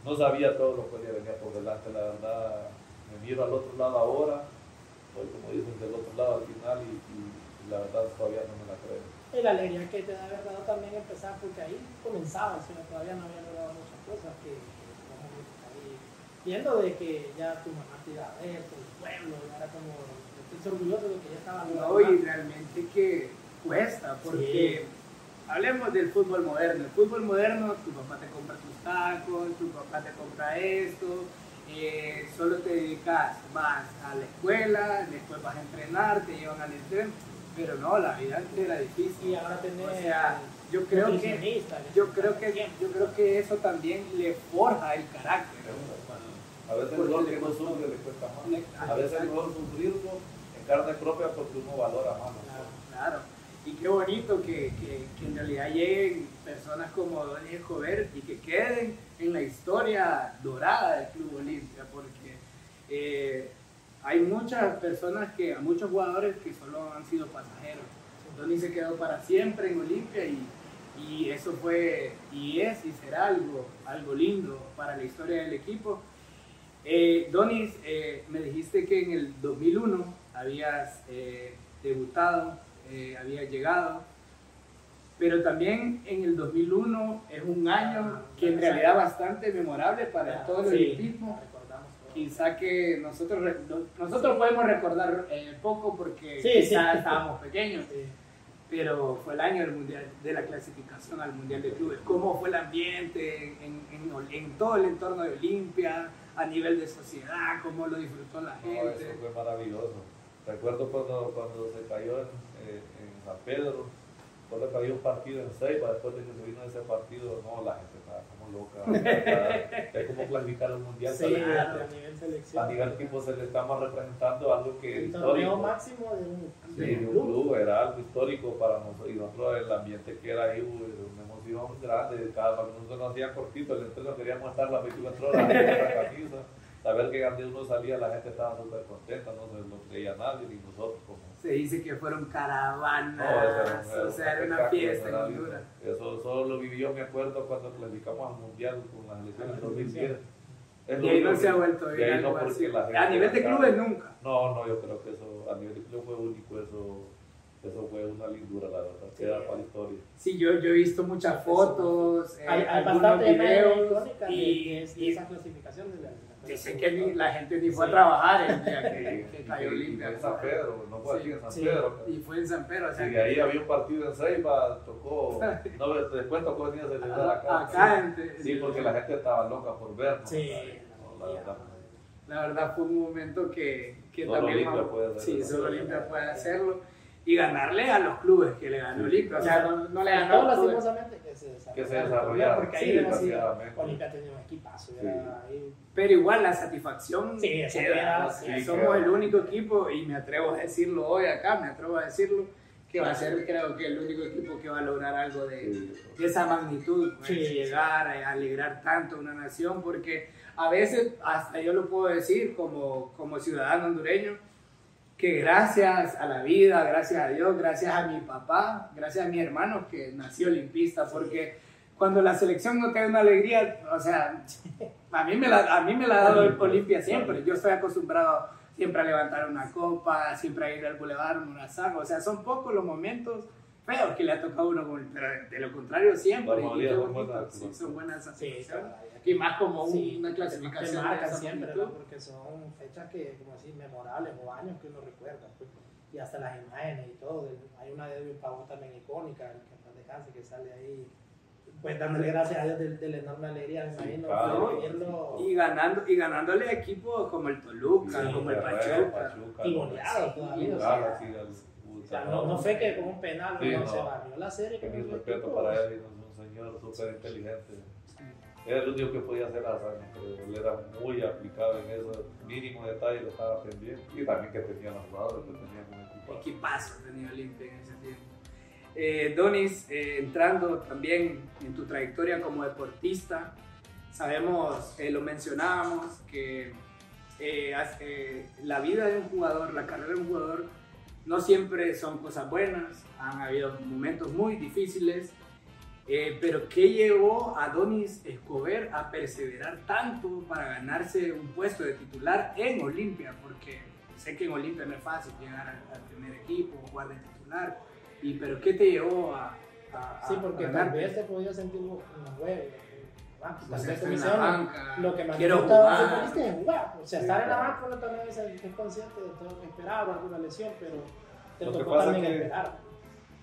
no sabía todo lo que podía venir por delante, la verdad. Me miro al otro lado ahora como dicen, del otro lado al final y, la verdad todavía no me la creo. Y la alegría que te da haber dado también empezar, porque ahí comenzaba, todavía no había logrado muchas cosas que, ahí viendo de que ya tu mamá te iba a ver, tu pueblo, ya era como, estoy orgulloso de que ya estaba No, y realmente que cuesta, porque hablemos del fútbol moderno. El fútbol moderno, tu papá te compra tus tacos, tu papá te compra esto, eh, solo te dedicas, vas a la escuela, después vas a entrenar, te llevan al entreno, pero no, la vida antes era difícil. Y ahora tenés, o sea, yo creo que yo creo que yo creo que eso también le forja el carácter. A veces el dolor que no sufre le cuesta más. A veces el dolor sufrirlo en carne propia porque uno valora más. claro. Y qué bonito que, que, en realidad lleguen personas como Don Escobar y que queden en la historia dorada del Club Olimpia, porque eh, hay muchas personas que, muchos jugadores que solo han sido pasajeros. Donny se quedó para siempre en Olimpia y, y, eso fue y es y será algo, algo lindo para la historia del equipo. Eh, Donis, eh, me dijiste que en el 2001 habías eh, debutado eh, había llegado. Pero también en el 2001 es un año que en realidad bastante memorable para todo el equipo. Quizá que nosotros, nosotros podemos recordar eh, poco porque quizá estábamos pequeños, pero fue el año del mundial, de la clasificación al Mundial de Clubes. ¿Cómo fue el ambiente en, en, en todo el entorno de Olimpia, a nivel de sociedad? ¿Cómo lo disfrutó la gente? eso fue maravilloso. Recuerdo cuando, cuando se cayó en en San Pedro, después que había un partido en Ceiba, después de que se vino ese partido, no, la gente estaba como loca. es como clasificar un mundial. Sí, a nivel selección. A nivel tipo se le estamos representando algo que el torneo máximo de un, sí, un club. era algo histórico para nosotros. Y nosotros el ambiente que era ahí, una emoción grande. Cada nosotros nos hacía cortito, el entreno queríamos estar las 24 horas en la camisa saber que donde uno salía la gente estaba súper contenta, no se lo creía nadie, ni nosotros como... Se dice que fueron caravanas, o sea, era una fiesta dura. Eso solo lo vivió, me acuerdo, cuando clasificamos al Mundial con las elecciones en 2010. y ahí no se ha vuelto a ver A nivel de clubes nunca. No, no, yo creo que eso, a nivel de club fue único eso. eso fue una lindura, la verdad, queda para la historia. Sí, yo, yo he visto muchas fotos, eh, hay, hay algunos videos y, y, y, esa clasificación de la, Dicen que ni, la gente ni fue a trabajar el día que, que cayó Olimpia. En San Pedro, no fue aquí en San Pedro. Y fue en San Pedro. O sea, y ahí había un partido en Ceiba, tocó, no, después tocó venir a celebrar acá. Acá, sí, porque la gente estaba loca por vernos. Sí. la verdad. La verdad fue un momento que, que también... Olimpia puede hacerlo. Sí, solo Olimpia puede hacerlo y ganarle a los clubes que le ganó Olimpia. O sea, no, no le ganó todos lastimosamente que se desarrollaron. Que se desarrollaron. Porque ahí sí, Olimpia tenía un equipazo. Sí. Pero igual la satisfacción sí, queda. Sí, somos el único equipo, y me atrevo a decirlo hoy acá, me atrevo a decirlo, que va a ser creo que el único equipo que va a lograr algo de, de esa magnitud, pues, llegar a alegrar tanto a una nación, porque a veces, hasta yo lo puedo decir como, como ciudadano hondureño, que gracias a la vida, gracias a Dios, gracias a mi papá, gracias a mi hermano que nació olimpista, porque cuando la selección no te da una alegría, o sea, a mí me la, a mí me la ha dado Olimpia siempre, yo estoy acostumbrado siempre a levantar una copa, siempre a ir al boulevard, una saga, o sea, son pocos los momentos feos que le ha tocado a uno, pero de lo contrario siempre, y son, buenas, sí, son buenas y más como una clasificación que marcan siempre, porque son fechas que, como así, memorables o años que uno recuerda. Pues. Y hasta las imágenes y todo. Hay una de Edwin Pavón también icónica, el que descanse, que sale ahí. Pues dándole gracias a Dios de, la enorme alegría, me imagino. Claro, y, ganando, y ganándole equipos como el Toluca, como el Pachuca. Y goleado todavía. o sea, no, no fue que con un penal no, se barrió la serie. Que mi respeto para él, es un señor súper inteligente era el único que podía hacer hazañas, pero él era muy aplicado en eso, mínimo detalle lo estaba aprendiendo y también que tenía los jugadores que tenían un equipazo. Equipazo tenía Olimpia en ese tiempo. Eh, Donis, eh, entrando también en tu trayectoria como deportista, sabemos, eh, lo mencionábamos, que eh, la vida de un jugador, la carrera de un jugador, no siempre son cosas buenas, han habido momentos muy difíciles, eh, pero ¿qué llevó a Donis Escobar a perseverar tanto para ganarse un puesto de titular en Olimpia? Porque sé que en Olimpia no es fácil llegar al, primer equipo, jugar de titular. Y, pero ¿qué te llevó a, a Sí, porque tal vez te podías sentir un juego. Ah, pues, tal vez te hicieron lo que más quiero jugar. jugar. O sea, estar en la banca uno también es, es consciente de todo que esperaba alguna lesión, pero te lo tocó también esperar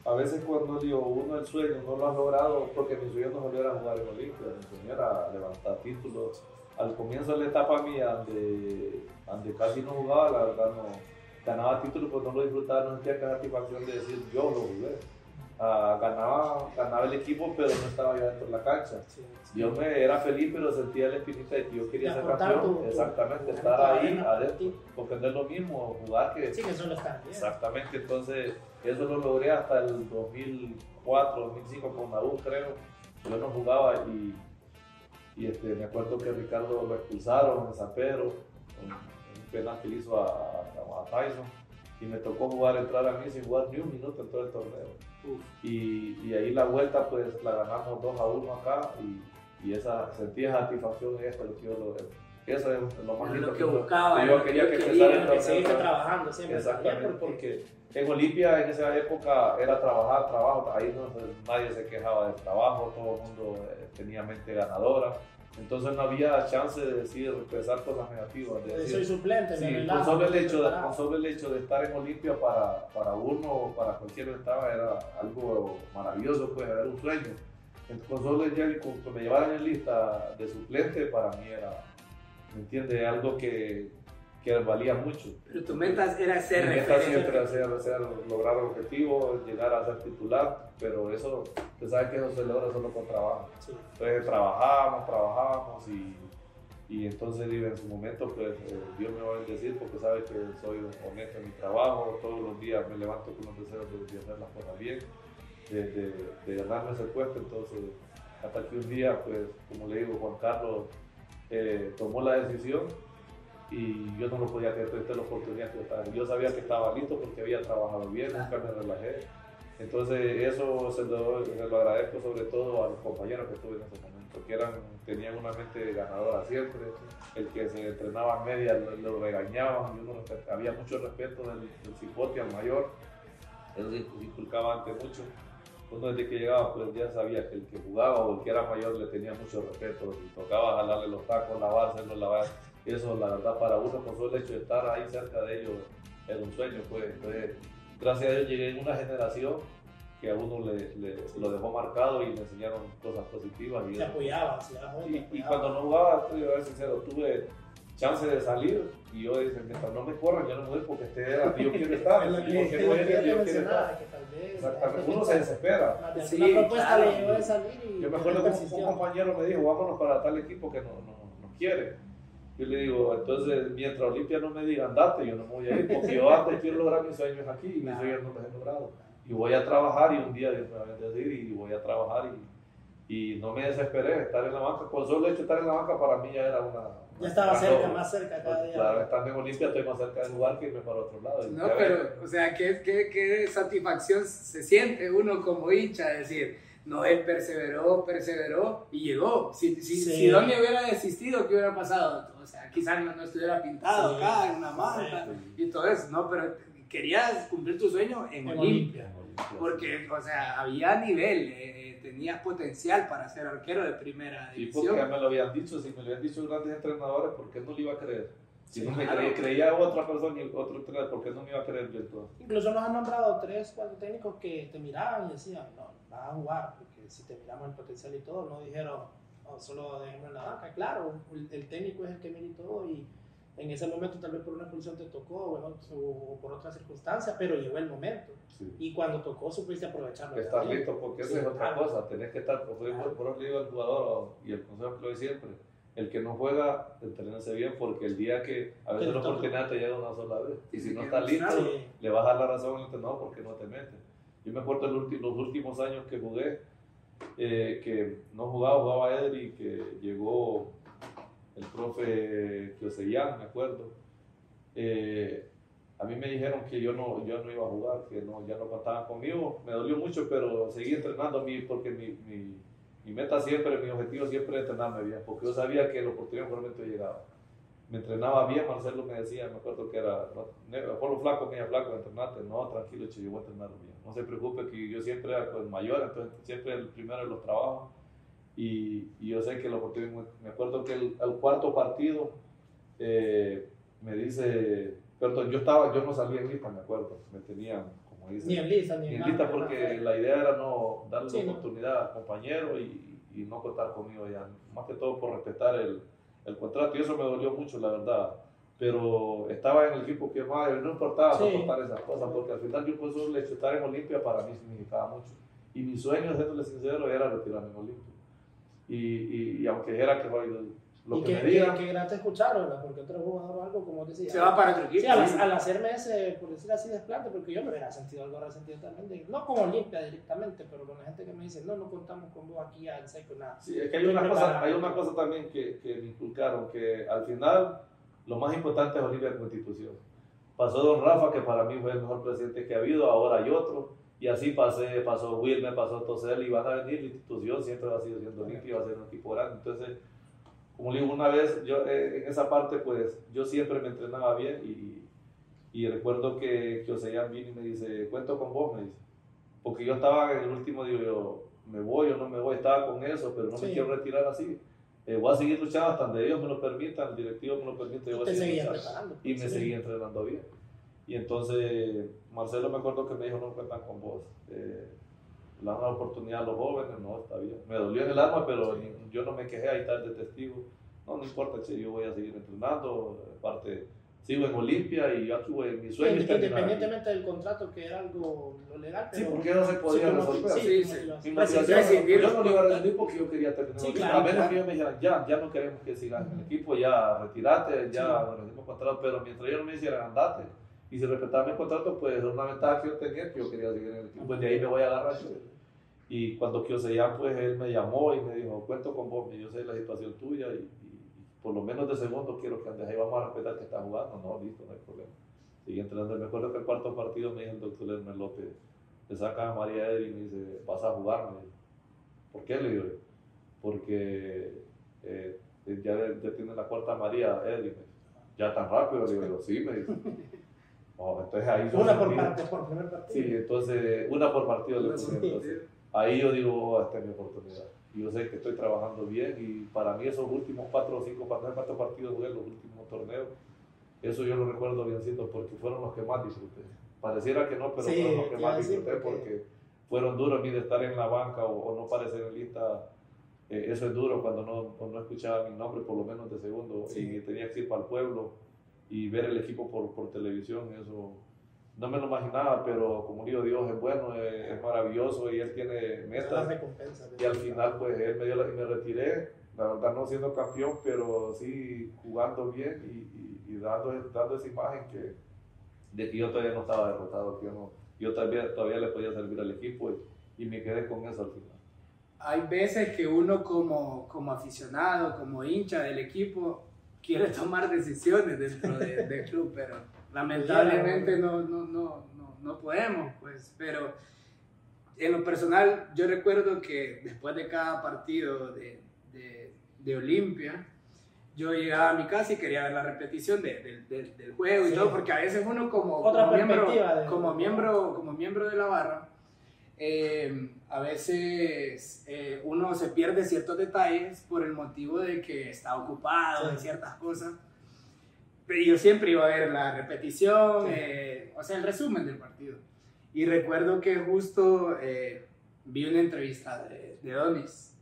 a veces cuando digo uno el sueño no lo ha logrado, porque mi sueño no era jugar en Olimpia, mi sueño era levantar títulos. Al comienzo de la etapa mía, donde, donde casi no jugaba, la verdad no ganaba títulos, pues no lo disfrutaba, no sentía la satisfacción de decir yo lo jugué. Ganaba, ganaba el equipo, pero no estaba yo dentro de la cancha. Yo me era feliz, pero sentía la espinita de que yo quería ser campeón. Exactamente, estar ahí adentro, porque no es lo mismo jugar que. Sí, que solo estar Exactamente, entonces eso lo logré hasta el 2004, 2005 con la creo. Yo no jugaba y, y este, me acuerdo que Ricardo lo expulsaron en San Pedro, en un penal que hizo a, a, Tyson. Y me tocó jugar, entrar a mí sin jugar ni un minuto en todo el torneo. Y, y, ahí la vuelta, pues la ganamos 2 a 1 acá. Y, y esa, sentí esa satisfacción de esto, lo que yo logré. Eso es lo más lindo que, buscaba. yo quería que, quería, que seguiste trabajando siempre. Exactamente, porque en Olimpia en esa época era trabajar, trabajo, ahí no, nadie se quejaba del trabajo, todo el mundo eh, tenía mente ganadora. Entonces no había chance de decir, expresar cosas negativas. De Soy suplente, sí, con, solo el hecho de, con solo el hecho de estar en Olimpia para, para uno o para cualquiera estaba era algo maravilloso, pues era un sueño. Con solo el día que me llevaran en lista de suplente, para mí era, ¿me entiendes? Algo que, que valía mucho. Pero tu meta era ser Mi meta siempre era ser, lograr el objetivo, llegar a ser titular, pero eso, tú sabes que eso se logra solo con trabajo. Entonces trabajábamos, trabajábamos y, y entonces en su momento pues eh, Dios me va a bendecir porque sabe que soy honesto en mi trabajo, todos los días me levanto con los deseos de, hacer las cosas bien, de, de, ganarme ese puesto, entonces hasta que un día pues como le digo Juan Carlos eh, tomó la decisión y yo no lo podía creer, esta la oportunidad que estaba. Yo sabía que estaba listo porque había trabajado bien, nunca me relajé. Entonces eso se lo, se lo, agradezco sobre todo a los compañeros que tuve en ese momento, que eran, tenían una mente ganadora siempre, el que se entrenaba a media lo, regañaban, y uno, había mucho respeto del, del cipote al mayor, Eso se inculcaba antes mucho. Uno desde que llegaba pues ya sabía que el que jugaba o el que era mayor le tenía mucho respeto y tocaba jalarle los tacos, lavárselos, lavar. Eso la verdad para uno con solo el hecho de estar ahí cerca de ellos era un sueño. Pues. Entonces, gracias a Dios llegué en una generación que a uno le, le, lo dejó marcado y le enseñaron cosas positivas. Y, se apoyaba, se y, y, cuando no jugaba, estoy a ver sincero, tuve chance de salir y yo dije, mientras no me corran, yo no me voy porque este era yo quiero estar. Es lo que, porque no que eres, yo quiero estar. Exactamente, uno se desespera. de Sí, claro. le llegó de salir y Yo me acuerdo que un, un compañero me dijo, vámonos para tal equipo que no, no, no quiere. Yo le digo, entonces, mientras Olimpia no me diga andate, yo no me voy a ir, porque yo antes quiero lograr mis sueños aquí y mis sueños no los he logrado. Y voy a trabajar y un día Dios me va a bendecir y voy a trabajar y, y no me desesperé, estar en la banca, con solo hecho de estar en la banca para mí ya era una... Ya estaba una cerca, más cerca cada día. Claro, estando en Olimpia estoy más cerca de jugar que irme para otro lado. Y No, pero, ves, o sea, qué, qué, qué satisfacción se siente uno como hincha, decir, no, él perseveró, perseveró y llegó. Si, si, Sí. si Donny hubiera desistido, ¿qué hubiera pasado? O sea, quizás no, no estuviera pintado Sí. acá en una manta y todo eso, ¿no? Pero querías cumplir tu sueño en, En Olimpia. Olimpia. Porque, o sea, había nivel, eh, tenías potencial para ser arquero de primera Y porque división. ya me lo habían dicho, si me lo habían dicho grandes entrenadores, ¿por qué no le iba a creer? Si Sí, no me creía, creía otra persona y otro entrenador, ¿por qué no me iba a creer yo entonces? Incluso nos han nombrado tres, cuatro técnicos que te miraban y decían, no, vas a jugar, porque si te miramos el potencial y todo, no dijeron, "Oh, solo dejemos en la banca. Claro, el, el técnico es el que mira y todo, y en ese momento tal vez por una expulsión te tocó, bueno, o, o por otras circunstancias, pero llegó el momento. Y cuando tocó, supiste aprovecharlo. Estar también. listo, porque esa Sí, es otra claro. cosa, tenés que estar, por, Claro. por eso digo al jugador y el consejo que le doy siempre, el que no juega, entrenarse bien, porque el día que a veces la oportunidad te llega una sola vez, y si no que estás listo. Sí. le vas a dar la razón al entrenador porque no te metes. Yo me acuerdo los últimos años que jugué, eh, que no jugaba, jugaba Edri, que llegó el profe Kiosellán, me acuerdo. Eh, a mí me dijeron que yo no, yo no iba a jugar, que no, ya no contaban conmigo. Me dolió mucho, pero seguí entrenando a mí porque mi, mi, mi meta siempre, mi objetivo siempre es entrenarme bien, porque yo sabía que la oportunidad por momento llegaba. Me entrenaba bien, Marcelo me decía, me acuerdo que era, ne- Polo flaco, media flaco, entrenate. No, tranquilo, che, yo voy a entrenar bien. No se preocupe que yo siempre era el mayor, entonces siempre el primero en los trabajos. Y, y yo sé que la oportunidad, me acuerdo que el, cuarto partido eh, me dice, perdón, yo estaba, yo no salía en lista, me acuerdo, me tenían, como dicen, Ni en lista, ni ni en en lista porque la idea era no darle Sí, la no. oportunidad al compañero y, y no contar conmigo ya, más que todo por respetar el, el contrato y eso me dolió mucho, la verdad. Pero estaba en el equipo que más, no importaba Sí. soportar esas cosas, porque al final yo pues el hecho estar en Olimpia para mí significaba mucho. Y mi sueño, siéndole sincero, era retirarme en Olimpia. Y, y, y aunque era que lo y que, que, que, que grato escucharlo, ¿verdad? porque otro jugador o algo, como decía. Se va para otro equipo. Sí, al, al hacerme ese, por decir así, desplante, porque yo me hubiera sentido algo resentido también, de- no con Olimpia directamente, pero con la gente que me dice, no, no contamos con vos aquí en seco, nada. Sí, es que hay una, cosa, hay una cosa también que, que me inculcaron, que al final lo más importante es Olimpia como institución. Pasó Don Rafa, que para mí fue el mejor presidente que ha habido, ahora hay otro, y así pasé, pasó Wilmer, pasó Tosel, y van a venir, la institución siempre va a seguir siendo Olimpia, va a ser un equipo grande. Entonces, como le digo, una vez, yo eh, en esa parte, pues, yo siempre me entrenaba bien, y, y recuerdo que, que Oseyan vino y me dice, cuento con vos, me dice. Porque yo estaba en el último, digo yo, me voy o no me voy, estaba con eso, pero no me Sí. quiero retirar así. Eh, voy a seguir luchando hasta donde ellos me lo permitan, el directivo me lo permite, yo voy a seguir luchando. Y me Sí. seguí entrenando bien. Y entonces Marcelo me acuerdo que me dijo, no cuentan con vos. Eh, le dan la oportunidad a los jóvenes, no, está bien. Me dolió en el alma, pero ni- yo no me quejé, ahí está el de testigo. No, no importa, che, yo voy a seguir entrenando. Aparte, sigo en Olimpia y yo aquí voy, mi sueño aquí. Independientemente del contrato, que era algo lo legal, Sí, pero... porque no se podía como- resolver. Sí, Sí, sí. Mi lo- motivación, yo no lo iba a rendir porque yo quería terminar. Sí, claro, a menos claro. que ellos me dijeran, ya, ya no queremos que sigas en el equipo, ya retirate, ya Sí. rendimos contrato. Pero mientras ellos no me hicieran andate y si respetaban mi contrato, pues era una ventaja que yo tenía que yo quería seguir en el equipo. Pues de ahí me voy a agarrar. Y cuando Kioseyan, pues él me llamó y me dijo, cuento con vos, yo sé la situación tuya y, por lo menos de segundo quiero que andes ahí, vamos a respetar que estás jugando. No, listo, no hay problema. Seguí entrenando. Me acuerdo que el cuarto partido me dijo el doctor Hermes López, le sacan a María Edri y me dice, vas a jugar. Me dice. ¿Por qué? Le digo, porque eh, ya, ya tiene la cuarta María dice. Ya tan rápido, le digo, sí, me dice. Oh, entonces ahí Una por parte, por primer partido. Sí, entonces una por partido le entonces, Ahí yo digo, oh, esta es mi oportunidad. Y yo sé que estoy trabajando bien y para mí esos últimos cuatro o cinco partidos, cuatro partidos jugué los últimos torneos, eso yo lo recuerdo biencito porque fueron los que más disfruté. Pareciera que no, pero Sí, fueron los que más disfruté porque- porque fueron duros a mí de estar en la banca o, o no parecer en lista. eh, eso es duro cuando no, no escuchaba mi nombre, por lo menos de segundo, Sí. y tenía que ir para el pueblo y ver el equipo por, por televisión, eso no me lo imaginaba, pero como digo, Dios es bueno, es, es maravilloso y Él tiene metas. recompensa. Y al final, pues Él me dio la, y me retiré, la verdad no siendo campeón, pero sí jugando bien y, y- y dando, dando esa imagen que, de que yo todavía no estaba derrotado, que yo, no, yo todavía, todavía le podía servir al equipo y, y me quedé con eso al final. Hay veces que uno como, como aficionado, como hincha del equipo, quiere tomar decisiones dentro de- del club, pero lamentablemente no, no, no, no, no podemos, pues, pero en lo personal yo recuerdo que después de cada partido de, de, de Olimpia, yo llegaba a mi casa y quería ver la repetición de- de- de- del juego y todo, porque a veces uno como, Otra como, miembro, como, miembro, como miembro de la barra, eh, a veces eh, uno se pierde ciertos detalles por el motivo de que está ocupado Sí. en ciertas cosas. Yo siempre iba a ver la repetición, Sí. eh, o sea, el resumen del partido. Y recuerdo que justo eh, vi una entrevista de, de Donis.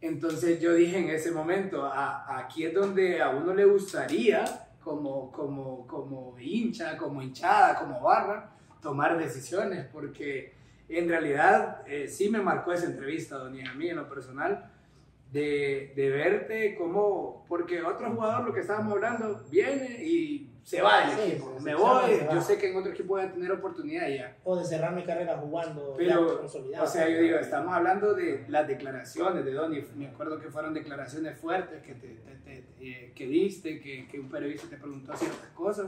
Entonces yo dije en ese momento, a- aquí es donde a uno le gustaría, como, como, como hincha, como hinchada, como barra, tomar decisiones, porque en realidad eh, sí me marcó esa entrevista, Donis, a mí en lo personal, de, de verte como, porque otro jugador, lo que estábamos hablando, viene y se va del Sí, equipo, sí, me se voy, va. yo sé que en otro equipo voy a tener oportunidad ya. O de cerrar mi carrera jugando. Pero, ya o sea, yo digo, estamos hablando de las declaraciones de Donny. Me acuerdo que fueron declaraciones fuertes que, te, te- te- eh, que diste, que, que un periodista te preguntó ciertas cosas.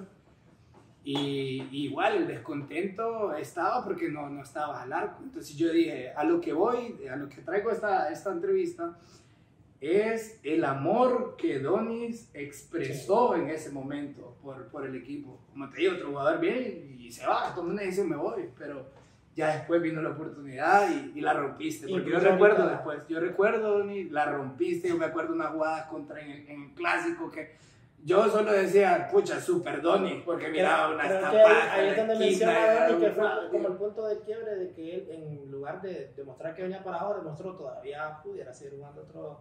Y, y igual el descontento estaba porque no, no estabas al arco. Entonces yo dije, a lo que voy, a lo que traigo esta, esta entrevista, es el amor que Donis expresó en ese momento por, por el equipo. Como te digo, otro jugador bien y se va, toma una decisión, me voy, pero ya después vino la oportunidad y, y la rompiste. Porque yo recuerdo ahorita- después, yo recuerdo, Donis, la rompiste, yo me acuerdo una jugada contra en, el- en el clásico que yo solo decía, pucha, super Donis, porque miraba una Creo que ahí, es donde menciona Dani que fue como el punto de quiebre de que él, en lugar de demostrar que venía para abajo, demostró todavía pudiera seguir jugando otros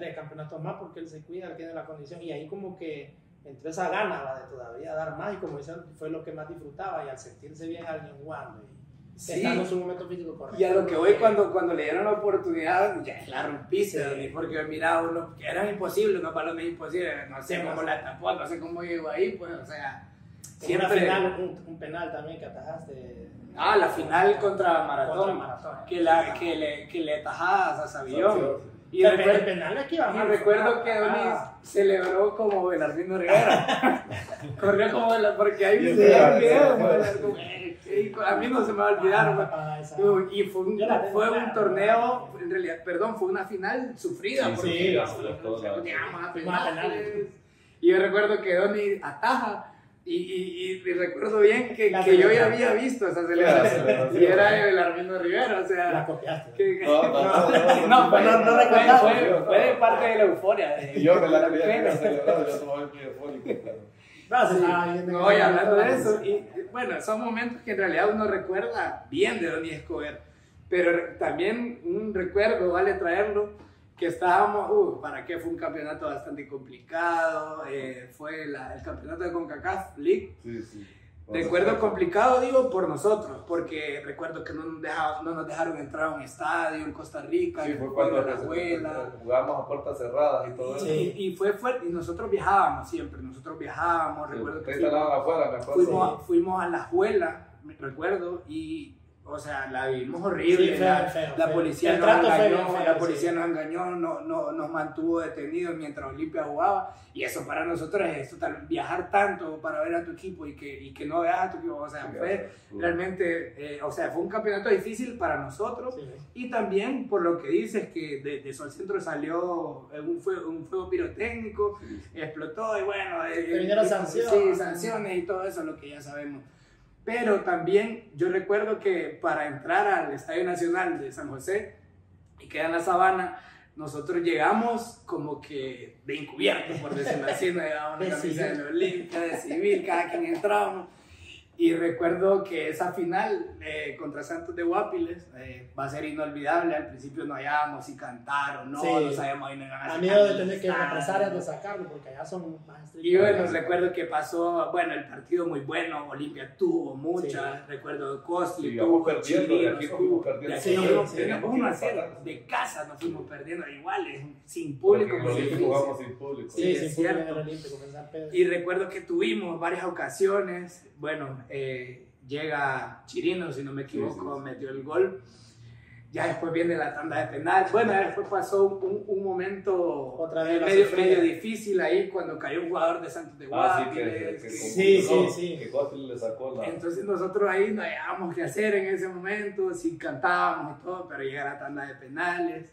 tres campeonatos más porque él se cuida, él tiene la condición y ahí como que entró esa gana ¿va? de todavía dar más y como dicen, fue lo que más disfrutaba y al sentirse bien alguien jugando y Sí. estando en su momento físico correcto. Y a lo que voy cuando, cuando le dieron la oportunidad, ya la rompiste, Sí. Porque miraba uno que era imposible, unos balones imposibles, no sé Sí, cómo la tapó, no sé cómo llegó ahí, pues, o sea, Siempre siempre... final, un, un penal también que atajaste. Ah, la final contra Maratón, Contra Maratón. que, la, que, le, que le tajabas a Savillón. Y el, recuerdo, penal aquí iba y recuerdo que Donis Ah, celebró como Belardino Rivera. Corrió como Belardino, porque ahí Y me el se ve el penal, video, a mí no se me va a olvidar, ah, esa- Y fue un, fue un torneo, en realidad, perdón, fue una final sufrida. Sí, porque sí, llegamos sí, a sí. llegamos a Fuimos a penales. penales. Y yo recuerdo que Donny ataja. Y, y, y recuerdo bien que, La que yo ya había visto esa La celebración. celebración. Y era de Belarmino Rivera, o La sea. copiaste. que- que- No, no, no, no, no, pues no, no fue- recordaba. fue- Fue, fue de parte de la euforia. de- Y yo me la quería que celebrado, yo estaba muy eufórico, claro. No, Sí. No, y hablando de eso, y bueno, son momentos que en realidad uno recuerda bien de Donny Escobar, pero también un recuerdo, vale traerlo, que estábamos, uh, para qué fue un campeonato bastante complicado, eh, fue la- el campeonato de CONCACAF League. Sí, sí. Recuerdo complicado, digo, por nosotros, porque recuerdo que no nos, dejaron, no nos dejaron entrar a un estadio en Costa Rica, Sí, fue cuando la abuela. jugamos a puertas cerradas y todo eso. Sí. Y, y fue fuerte, y nosotros viajábamos siempre, nosotros viajábamos, recuerdo que fuimos- afuera, me fuimos, fuimos a la escuela, recuerdo, y, o sea, la vivimos horrible. Sí, feo, la, feo, la policía nos engañó, la policía sí. nos engañó, no, no, nos mantuvo detenidos mientras Olimpia jugaba. Y eso para nosotros es total, viajar tanto para ver a tu equipo y que, y que no veas a tu equipo. O sea, fue realmente, eh, o sea, fue un campeonato difícil para nosotros. Sí. Y también por lo que dices que de, de Sol Centro salió un fuego, un fuego pirotécnico, explotó y bueno, eh, vinieron eh, sanciones. Sí, sanciones y todo eso, lo que ya sabemos. Pero también yo recuerdo que para entrar al Estadio Nacional de San José y queda en la sabana, nosotros llegamos como que de encubierto, por decirlo así, nos llevábamos la camisa de la Olimpia, de civil, cada quien entrábamos. Y recuerdo que esa final eh, contra Santos de Guapiles eh, va a ser inolvidable. Al principio no hallábamos si cantar o no, Sí. no sabíamos iban a miedo de tener que estadio. represalias de sacarlo, porque allá son más estrictos. Y bueno, recuerdo que pasó, bueno, el partido muy bueno, Olimpia tuvo muchas, Sí. recuerdo Costly Sí, tuvo, perdiendo, aquí fuimos perdiendo. Sí, 1 a que 0, empatar. de casa nos fuimos perdiendo, iguales, sin Porque público, en pues, jugamos sin público. Sí, sí, cierto. cierto. El Olímpico, en San Pedro. Y recuerdo que tuvimos varias ocasiones, bueno, eh, llega Chirino, si no me equivoco, Sí, sí, sí. metió el gol. Ya después viene la tanda de penal. Bueno, después pasó un, un momento Otra vez medio, medio difícil ahí cuando cayó un jugador de Santos de Ah, sí, que, Guapiles. que, que- que Sí, sí, sí. Que le sacó la. entonces nosotros ahí no hallábamos qué hacer en ese momento, si cantábamos y todo, pero llega la tanda de penales.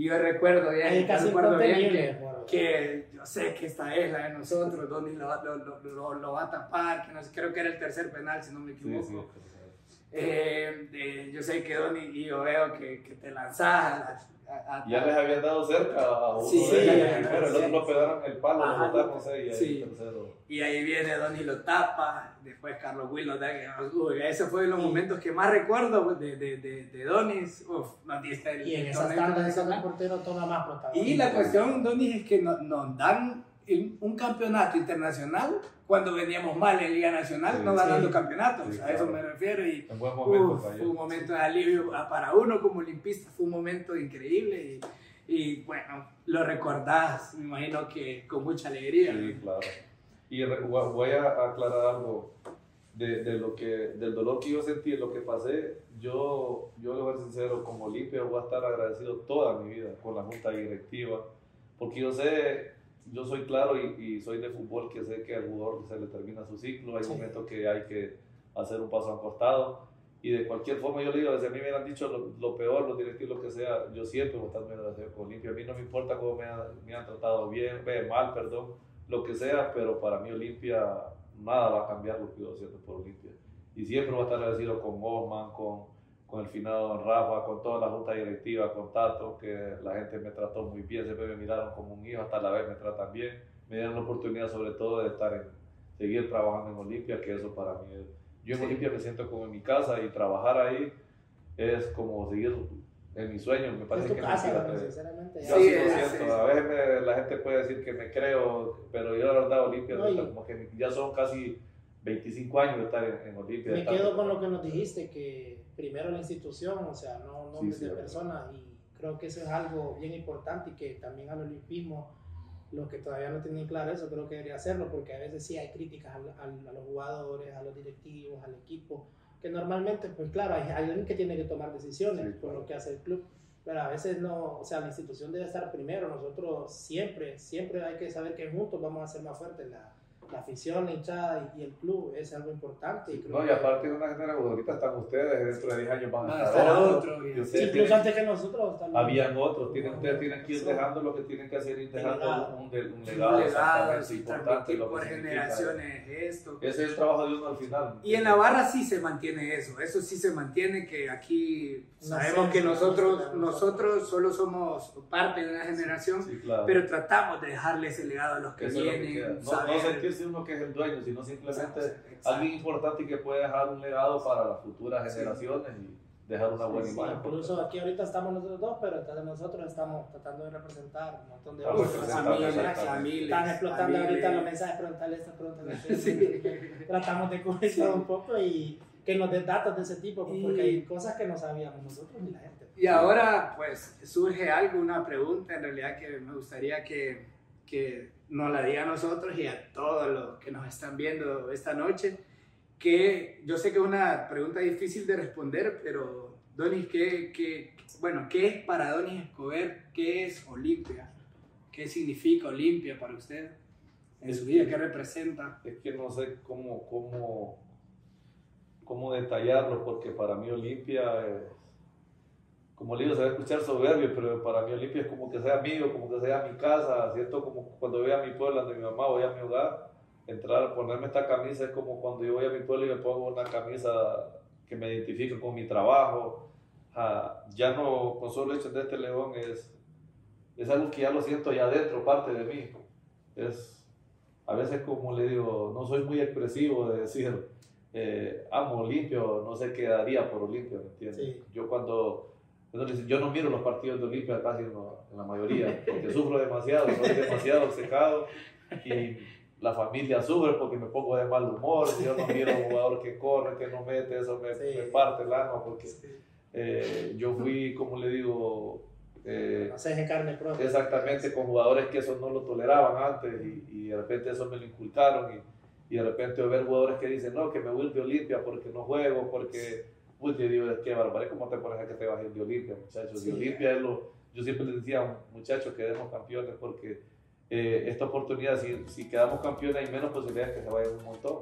Y yo recuerdo yo casi recuerdo bien que, yo sé que esta es la de nosotros, Donny lo, lo, lo, lo- lo va a tapar, que no sé, creo que era el tercer penal, si no me Sí, equivoco. sí. Eh, eh, yo sé que Donny, y yo veo que, que te lanzás a, a- a- Ya les habían dado cerca a uno Sí, de sí, ellos ya, primero, el sí. otro lo pegaron el palo, Ajá, lo seis y ahí sí. el tercero. Y ahí viene Donny lo tapa, después Carlos Will lo da. Uy, ese fue los Sí. momentos que más recuerdo de, de, de, de Donis. Uf, nos diste el Y en el esas de cada internacional. portero toma más protagonismo. Y la cuestión, Donis, es que no- nos dan el- un campeonato internacional cuando veníamos mal en Liga Nacional, Sí, no ganando sí. campeonatos. Sí, a eso me refiero. Y, En buen momento Uf, fue un momento de alivio para uno como olimpista, fue un momento increíble y, y, bueno, lo recordás, me imagino que con mucha alegría. Sí, claro. Y voy a aclarar algo de, de lo que, del dolor que yo sentí, lo que pasé. Yo, yo le voy a ser sincero, como Olimpia voy a estar agradecido toda mi vida con la junta directiva, porque yo sé, yo soy claro y, y soy de fútbol que sé que al jugador se le termina su ciclo, hay Sí. momentos que hay que hacer un paso al costado. Y de cualquier forma, yo le digo, si a mí me hubieran dicho lo, lo peor, los directivos, lo que sea, yo siempre voy a estar agradecido con Olimpia. A mí no me importa cómo me han, me han tratado bien, mal, perdón, lo que sea, pero para mí Olimpia, nada va a cambiar lo que yo siento por Olimpia. Y siempre voy a estar agradecido con Osman, con, con el finado Rafa, con toda la junta directiva, con Tato, que la gente me trató muy bien, siempre me miraron como un hijo, hasta la vez me tratan bien. Me dieron la oportunidad sobre todo de estar en, seguir trabajando en Olimpia, que eso para mí es... Yo en Sí. Olimpia me siento como en mi casa y trabajar ahí es como seguir en mi sueño, me Es parece tu que casa, mentira, ¿no? te- sinceramente. yo Sí, así lo es- siento. es- A veces me- la gente puede decir que me creo, pero yo la verdad Olimpia, No, como que ya son casi 25 años de estar en, en Olimpia. Me quedo con lo que nos dijiste, que primero la institución, o sea, no nombres Sí, de personas, y creo que eso es algo bien importante y que también al olimpismo, los que todavía no tienen claro eso, creo que debería hacerlo, porque a veces sí hay críticas al- a, los jugadores, a los directivos, al equipo, que normalmente, pues claro, hay, hay alguien que tiene que tomar decisiones Sí, por claro. lo que hace el club, pero a veces no, o sea, la institución debe estar primero, nosotros siempre, siempre hay que saber que juntos vamos a ser más fuertes, la, la afición, la hinchada y, y el club es algo importante. Y creo No, y aparte de una generación, ahorita están ustedes, dentro de 10 años van Va a estar otros. y incluso tienen- antes que nosotros también. habían otros, tienen, ustedes tienen que ir dejando lo que tienen que hacer, ir dejando legado. un, de- un Un legado, legado, exactamente sí, importante. Lo que por generaciones esto. Ese es el trabajo de uno al final. Y en la barra sí se mantiene eso, eso sí se mantiene que aquí No sabemos sé, que nosotros, nosotros solo somos parte de una generación, Sí, claro. pero tratamos de dejarle ese legado a los que Eso es lo que vienen, No, no saber- sentirse uno que es el dueño, sino simplemente Exacto. alguien importante y que puede dejar un legado para las futuras generaciones y dejar una buena Sí, imagen. incluso aquí ahorita estamos nosotros dos, pero de nosotros estamos tratando de representar un montón de exactamente. familias, Están explotando familias. ahorita los mensajes, preguntarle aquello. Sí. Tratamos de cubrir Sí. un poco y que nos dé datos de ese tipo, pues, Y- porque hay cosas que no sabíamos nosotros ni la gente. Y ahora pues surge algo, una pregunta en realidad que me gustaría que, que nos la diga a nosotros y a todos los que nos están viendo esta noche. que yo sé que es una pregunta difícil de responder, pero Donis, ¿qué, qué, bueno, ¿qué es para Donis Escobar? ¿Qué es Olimpia? ¿Qué significa Olimpia para usted en su vida? ¿Qué representa? Es que no sé cómo, cómo, cómo detallarlo, porque para mí Olimpia es, como le digo, se va a escuchar soberbio, pero para mí Olimpia es como que sea mío, como que sea mi casa, ¿cierto? Como cuando voy a mi pueblo, donde mi mamá, voy a mi hogar, entrar, ponerme esta camisa es como cuando yo voy a mi pueblo y me pongo una camisa que me identifica con mi trabajo. Ah, ya no, con solo hecho de este león, es, es algo que ya lo siento ya adentro, parte de mí. Es, a veces como le digo, no soy muy expresivo de decir, eh, amo Olimpio, no sé qué daría por Olimpio, ¿me entiendes? Yo cuando, yo no miro los partidos de Olimpia casi en la mayoría, porque sufro demasiado, soy demasiado secado y la familia sufre porque me pongo de mal humor, yo no miro a un jugador que corre, que no mete, eso me, me parte el alma porque eh, yo fui, como le digo, eh, de carne propia. Exactamente, con jugadores que eso no lo toleraban antes y, y de repente eso me lo inculcaron y, y, de repente ver jugadores que dicen, no, que me vuelve Olimpia porque no juego, porque, uy, te digo, es que barbaridad, ¿cómo te pones a que te bajes de Olimpia, muchachos? De Olimpia es lo, yo siempre les decía, muchachos, que demos campeones porque eh, esta oportunidad, si, si, quedamos campeones, hay menos posibilidades que se vayan un montón.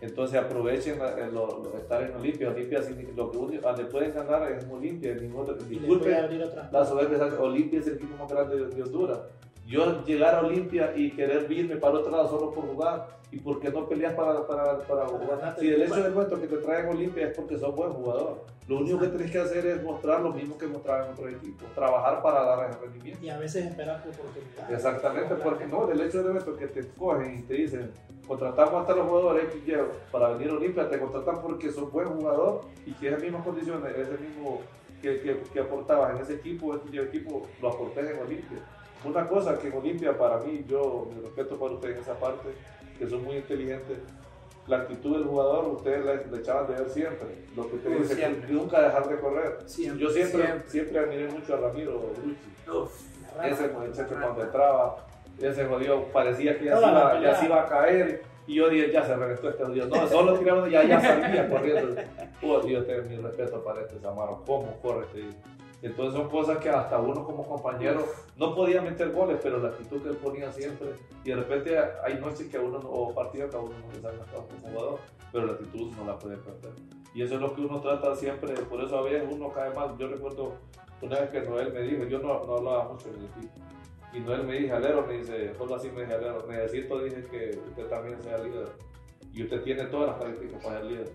Entonces aprovechen eh, lo, estar en Olimpia. Olimpia, lo que único, donde pueden ganar es Olimpia. Disculpen, la soberbia, Olimpia es el equipo más grande de, de Honduras yo llegar a Olimpia y querer irme para otro lado solo por jugar y por qué no peleas para, para, para jugar. Si el hecho de cuento que te traen Olimpia es porque sos buen jugador. Lo único que tenés que hacer es mostrar lo mismo que mostrar en otro equipo, trabajar para dar el rendimiento. Y a veces esperar tu oportunidad. Exactamente, porque no, el hecho de que te cogen y te dicen, contratamos hasta los jugadores para venir a Olimpia, te contratan porque sos buen jugador y que es las mismas condiciones, es el mismo que, que, que aportabas en ese equipo, este equipo lo aportes en Olimpia una cosa que en Olimpia, para mí, yo me respeto para ustedes en esa parte, que son muy inteligentes, la actitud del jugador, ustedes le, echaban de ver siempre. Lo que ustedes dicen, nunca dejar de correr. yo siempre, siempre, admiré mucho a Ramiro Brucci. Ese muchacho cuando entraba, ese jodido parecía que ya, se iba, ya se iba a caer. Y yo dije, ya se reventó este jodido. No, solo tiramos, ya, ya salía corriendo. Oh, Dios, tengo mi respeto para este Samaro. ¿Cómo corre este entonces son cosas que hasta uno como compañero no podía meter goles, pero la actitud que él ponía siempre, y de repente hay noches que a uno, o partidos que a uno no le salen como jugador, pero la actitud no la puede perder. Y eso es lo que uno trata siempre, por eso a veces uno cae mal. Yo recuerdo una vez que Noel me dijo, yo no, no hablaba mucho en el equipo, y Noel me dijo, Alero, me dice, solo así me dice, Alero, necesito, dije que usted también sea líder, y usted tiene todas las características para ser líder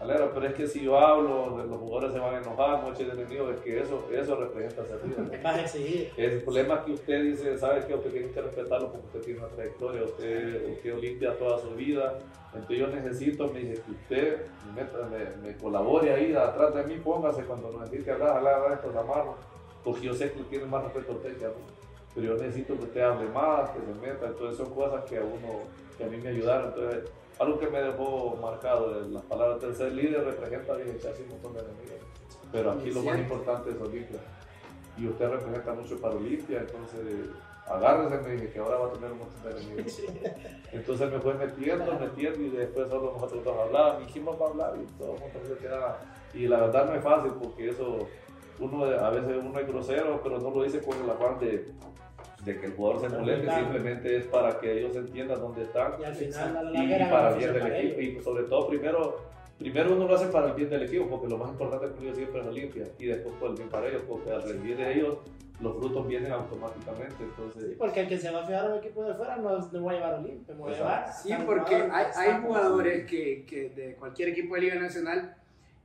Alero, pero es que si yo hablo, los jugadores se van a enojar, muchos enemigos, es que eso, eso representa ser líder. Vas a exigir. El problema es que usted dice, ¿sabe que Usted tiene que respetarlo porque usted tiene una trayectoria, usted, usted Olimpia toda su vida. Entonces yo necesito, me dice, que usted me, me, colabore ahí, atrás de mí, póngase cuando necesite hablar, hablar, estos amarros, porque yo sé que tiene más respeto a usted que a mí. Pero yo necesito que usted hable más, que se meta, entonces son cosas que a uno, que a mí me ayudaron. Entonces, algo que me dejó marcado, las palabras tercer líder representa echarse un montón de enemigos. Pero aquí lo más importante es Olimpia. Y usted representa mucho para Olimpia, entonces agárrese, me dije que ahora va a tener un montón de enemigos. Entonces me fue metiendo, metiendo y después solo nosotros dos hablábamos, dijimos para hablar y todo el mundo se quedaba. Y la verdad no es fácil porque eso, uno a veces uno es grosero, pero no lo dice con el afán de, de que el jugador se moleste, simplemente es para que ellos entiendan dónde están y, al final, y, y para el bien del equipo. Y sobre todo, primero, primero uno lo hace para el bien del equipo, porque lo más importante que ellos siempre es Olimpia, y después por el bien para ellos, porque al rendir de ellos los frutos vienen automáticamente. Entonces, porque el que se va a fijar a un equipo de fuera no, no va a llevar a Olimpia, va a llevar. Sí, porque hay, hay jugadores que, que, de cualquier equipo de Liga Nacional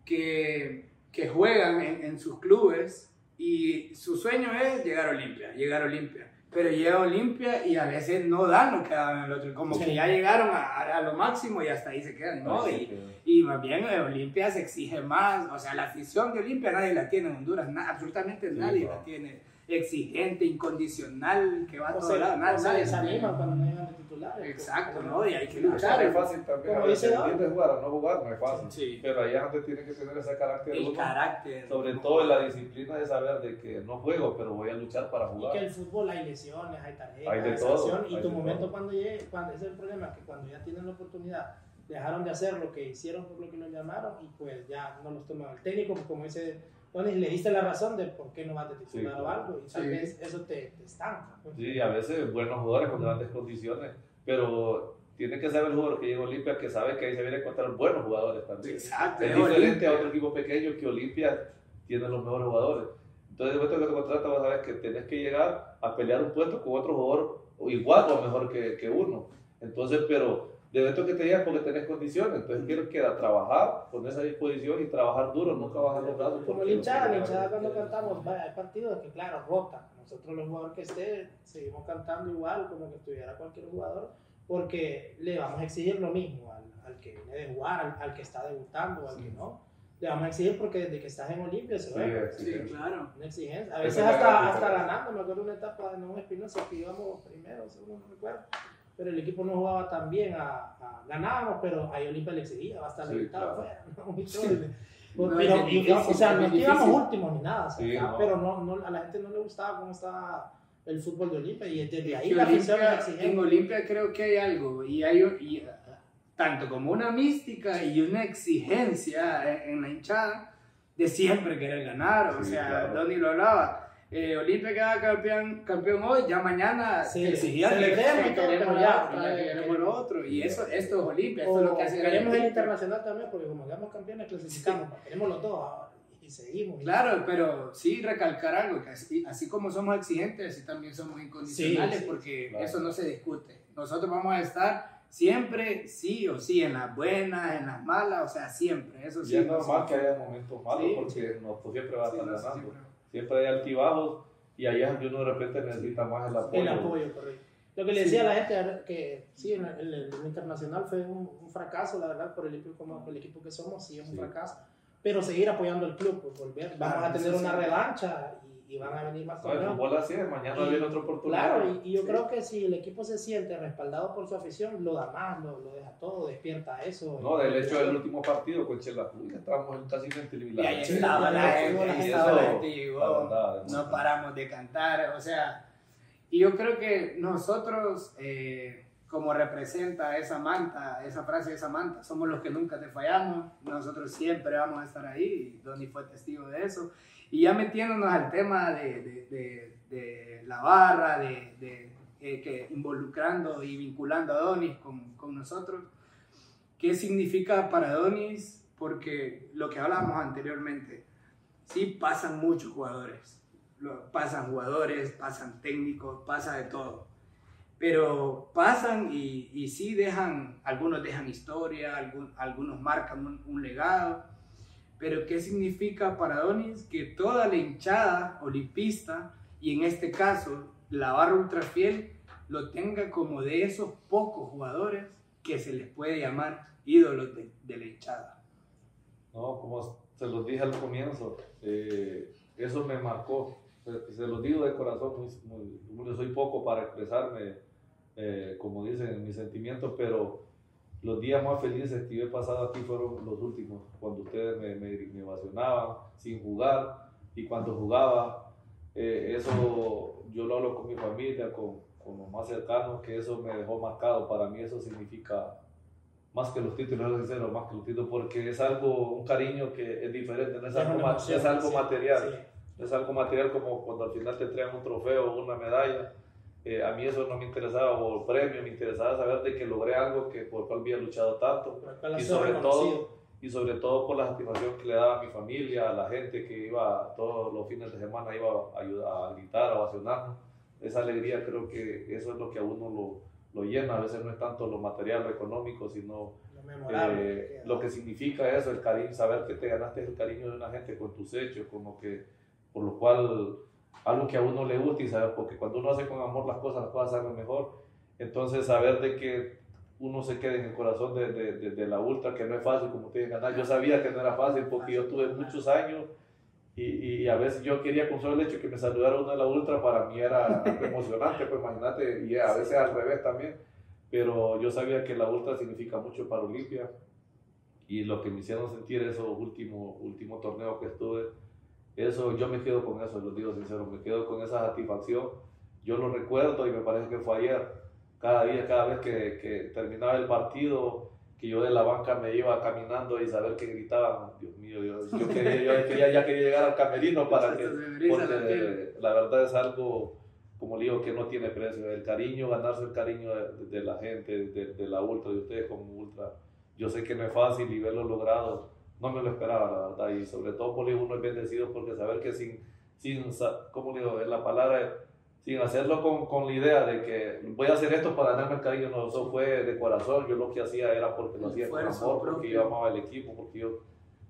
que, que juegan en, en sus clubes y su sueño es llegar a Olimpia, llegar a Olimpia pero llega Olimpia y a veces no dan lo que daban en el otro, como que ya llegaron a, a, lo máximo y hasta ahí se quedan, ¿no? y, y, más bien en Olimpia se exige más, o sea, la afición de Olimpia nadie la tiene en Honduras, absolutamente nadie la tiene exigente, incondicional, que va a todo lado. Nadie se anima cuando no llegan de titulares. Exacto, ¿no? Y hay que luchar. Es fácil también. Como dice de jugar o no jugar no es fácil. Sí. Pero ahí es donde tiene que tener ese carácter. El carácter. Sobre todo en la disciplina de saber de que no juego, pero voy a luchar para jugar. Y que el fútbol hay lesiones, hay tarjetas, hay de todo. Y tu momento cuando llegue, cuando, ese es el problema, que cuando ya tienes la oportunidad dejaron de hacer lo que hicieron por lo que nos llamaron y pues ya no los toma el técnico, pues como dice Tony, le diste la razón de por qué no vas a titular o algo y tal vez eso te, te estanca. Pues. Sí, a veces buenos jugadores con grandes condiciones, pero tiene que saber el jugador que llega a Olimpia que sabe que ahí se viene a encontrar buenos jugadores también. Exacto. Es diferente a otro equipo pequeño que Olimpia tiene los mejores jugadores. Entonces, de que te contratas, vas a ver que tenés que llegar a pelear un puesto con otro jugador igual o mejor que, que uno. Entonces, pero de momento que te llegas porque tenés condiciones. Entonces, quiero que a trabajar con esa disposición y trabajar duro, nunca bajar los brazos. Como la hinchada, la hinchada cuando cantamos, vaya, hay partidos que, claro, rota. Nosotros, los jugadores que esté, seguimos cantando igual como que estuviera cualquier jugador, porque le vamos a exigir lo mismo al, al que viene de jugar, al, que está debutando, al que no le vamos a exigir porque desde que estás en Olimpia se ve. Sí, sí, claro. Una exigencia. A veces hasta, hasta ganando. Me acuerdo de una etapa en un Espinosa que íbamos primero, segundo, no recuerdo. Pero el equipo no jugaba tan bien. A, a, ganábamos, pero a Olimpia le exigía, va a estar limitado afuera. pero, o sea, no íbamos últimos ni nada. O sea, no. Pero no, no, a la gente no le gustaba cómo estaba el fútbol de Olimpia y desde ahí la afición En Olimpia creo que hay algo y hay y tanto como una mística y una exigencia en, la hinchada de siempre querer ganar. O sea, claro. Donny lo hablaba. Eh, Olimpia queda campeón, campeón hoy, ya mañana sí, exigían que queremos, queremos ya, ya queremos lo otro. Y eso, esto es Olimpia, esto es lo que hace Queremos el internacional también, porque como quedamos campeones, clasificamos, queremos los dos y seguimos. Claro, pero sí recalcar algo, que así, así como somos exigentes, así también somos incondicionales, sí, porque claro. eso no se discute. Nosotros vamos a estar siempre, sí o sí, en las buenas, en las malas, o sea, siempre. Eso sí. Y es normal que haya momentos malos sí, porque sí. no pues, siempre va a estar sí, ganando. Siempre. hay altibajos y ahí es uno de repente necesita más el apoyo. El apoyo, correcto. Lo que le decía a la gente que sí, el, el, el internacional fue un, un, fracaso, la verdad, por el equipo, como el equipo que somos, sí es un fracaso. Pero seguir apoyando el club, pues volver, vamos a tener una revancha y van a venir más torneos. El fútbol así es, mañana viene otra oportunidad. Claro, y, y yo sí. creo que si el equipo se siente respaldado por su afición, lo da más, lo, lo deja todo, despierta eso. No, del hecho del último partido con Chela ya estábamos casi en Y ahí estaba la gente, estaba la gente llegó, no paramos de cantar, o sea, y yo creo que nosotros, eh, como representa esa manta, esa frase de esa manta, somos los que nunca te fallamos, nosotros siempre vamos a estar ahí, y Donny fue testigo de eso. Y ya metiéndonos al tema de, de, de, de la barra, de, eh, que involucrando y vinculando a Donis con, con, nosotros, ¿qué significa para Donis? Porque lo que hablábamos anteriormente, sí pasan muchos jugadores, pasan jugadores, pasan técnicos, pasa de todo. Pero pasan y, y sí dejan, algunos dejan historia, algunos marcan un, un legado pero ¿qué significa para Donis? Que toda la hinchada olimpista, y en este caso la barra ultrafiel, lo tenga como de esos pocos jugadores que se les puede llamar ídolos de, de la hinchada. No, como se los dije al comienzo, eh, eso me marcó. Se, se, los digo de corazón, muy, muy, soy poco para expresarme, eh, como dicen, mis sentimientos, pero los días más felices que yo he pasado aquí fueron los últimos, cuando ustedes me, me, me ovacionaban sin jugar y cuando jugaba, eh, eso yo lo hablo con mi familia, con, con, los más cercanos, que eso me dejó marcado. Para mí eso significa más que los títulos, sincero, más que los títulos, porque es algo, un cariño que es diferente, no es, algo, emoción, es algo sí, material. Sí. Es algo material como cuando al final te traen un trofeo o una medalla eh, a mí eso no me interesaba, o premio, me interesaba saber de que logré algo que, por cual había luchado tanto. Y sobre, todo, y sobre todo por la satisfacción que le daba a mi familia, a la gente que iba todos los fines de semana iba a, ayudar, a gritar, a ovacionarnos. Esa alegría creo que eso es lo que a uno lo, lo llena. A veces no es tanto lo material, lo económico, sino lo, eh, lo que significa eso, el cariño, saber que te ganaste el cariño de una gente con tus hechos, con lo que, por lo cual algo que a uno le gusta y saber, porque cuando uno hace con amor las cosas, las cosas salen mejor. Entonces, saber de que uno se quede en el corazón de, de, de, de la ultra, que no es fácil, como ustedes ganar. Yo sabía que no era fácil porque yo tuve muchos años y, y, a veces yo quería con solo el hecho que me saludara uno de la ultra, para mí era emocionante, pues imagínate, y a veces al revés también. Pero yo sabía que la ultra significa mucho para Olimpia y lo que me hicieron sentir esos últimos último torneos que estuve eso, yo me quedo con eso, lo digo sincero, me quedo con esa satisfacción. Yo lo recuerdo y me parece que fue ayer. Cada día, cada vez que, que terminaba el partido, que yo de la banca me iba caminando y saber que gritaban, Dios mío, yo, yo, quería, yo quería, ya quería llegar al camerino para que, porque la verdad es algo, como le digo, que no tiene precio, el cariño, ganarse el cariño de, la gente, de, de, la ultra, de ustedes como ultra, yo sé que no es fácil y verlo logrado, no me lo esperaba, la verdad, y sobre todo por uno es bendecido porque saber que sin, sin como le digo, en la palabra sin hacerlo con, con, la idea de que voy a hacer esto para ganarme el cariño, no, eso fue de corazón, yo lo que hacía era porque lo hacía con amor, porque yo amaba el equipo, porque yo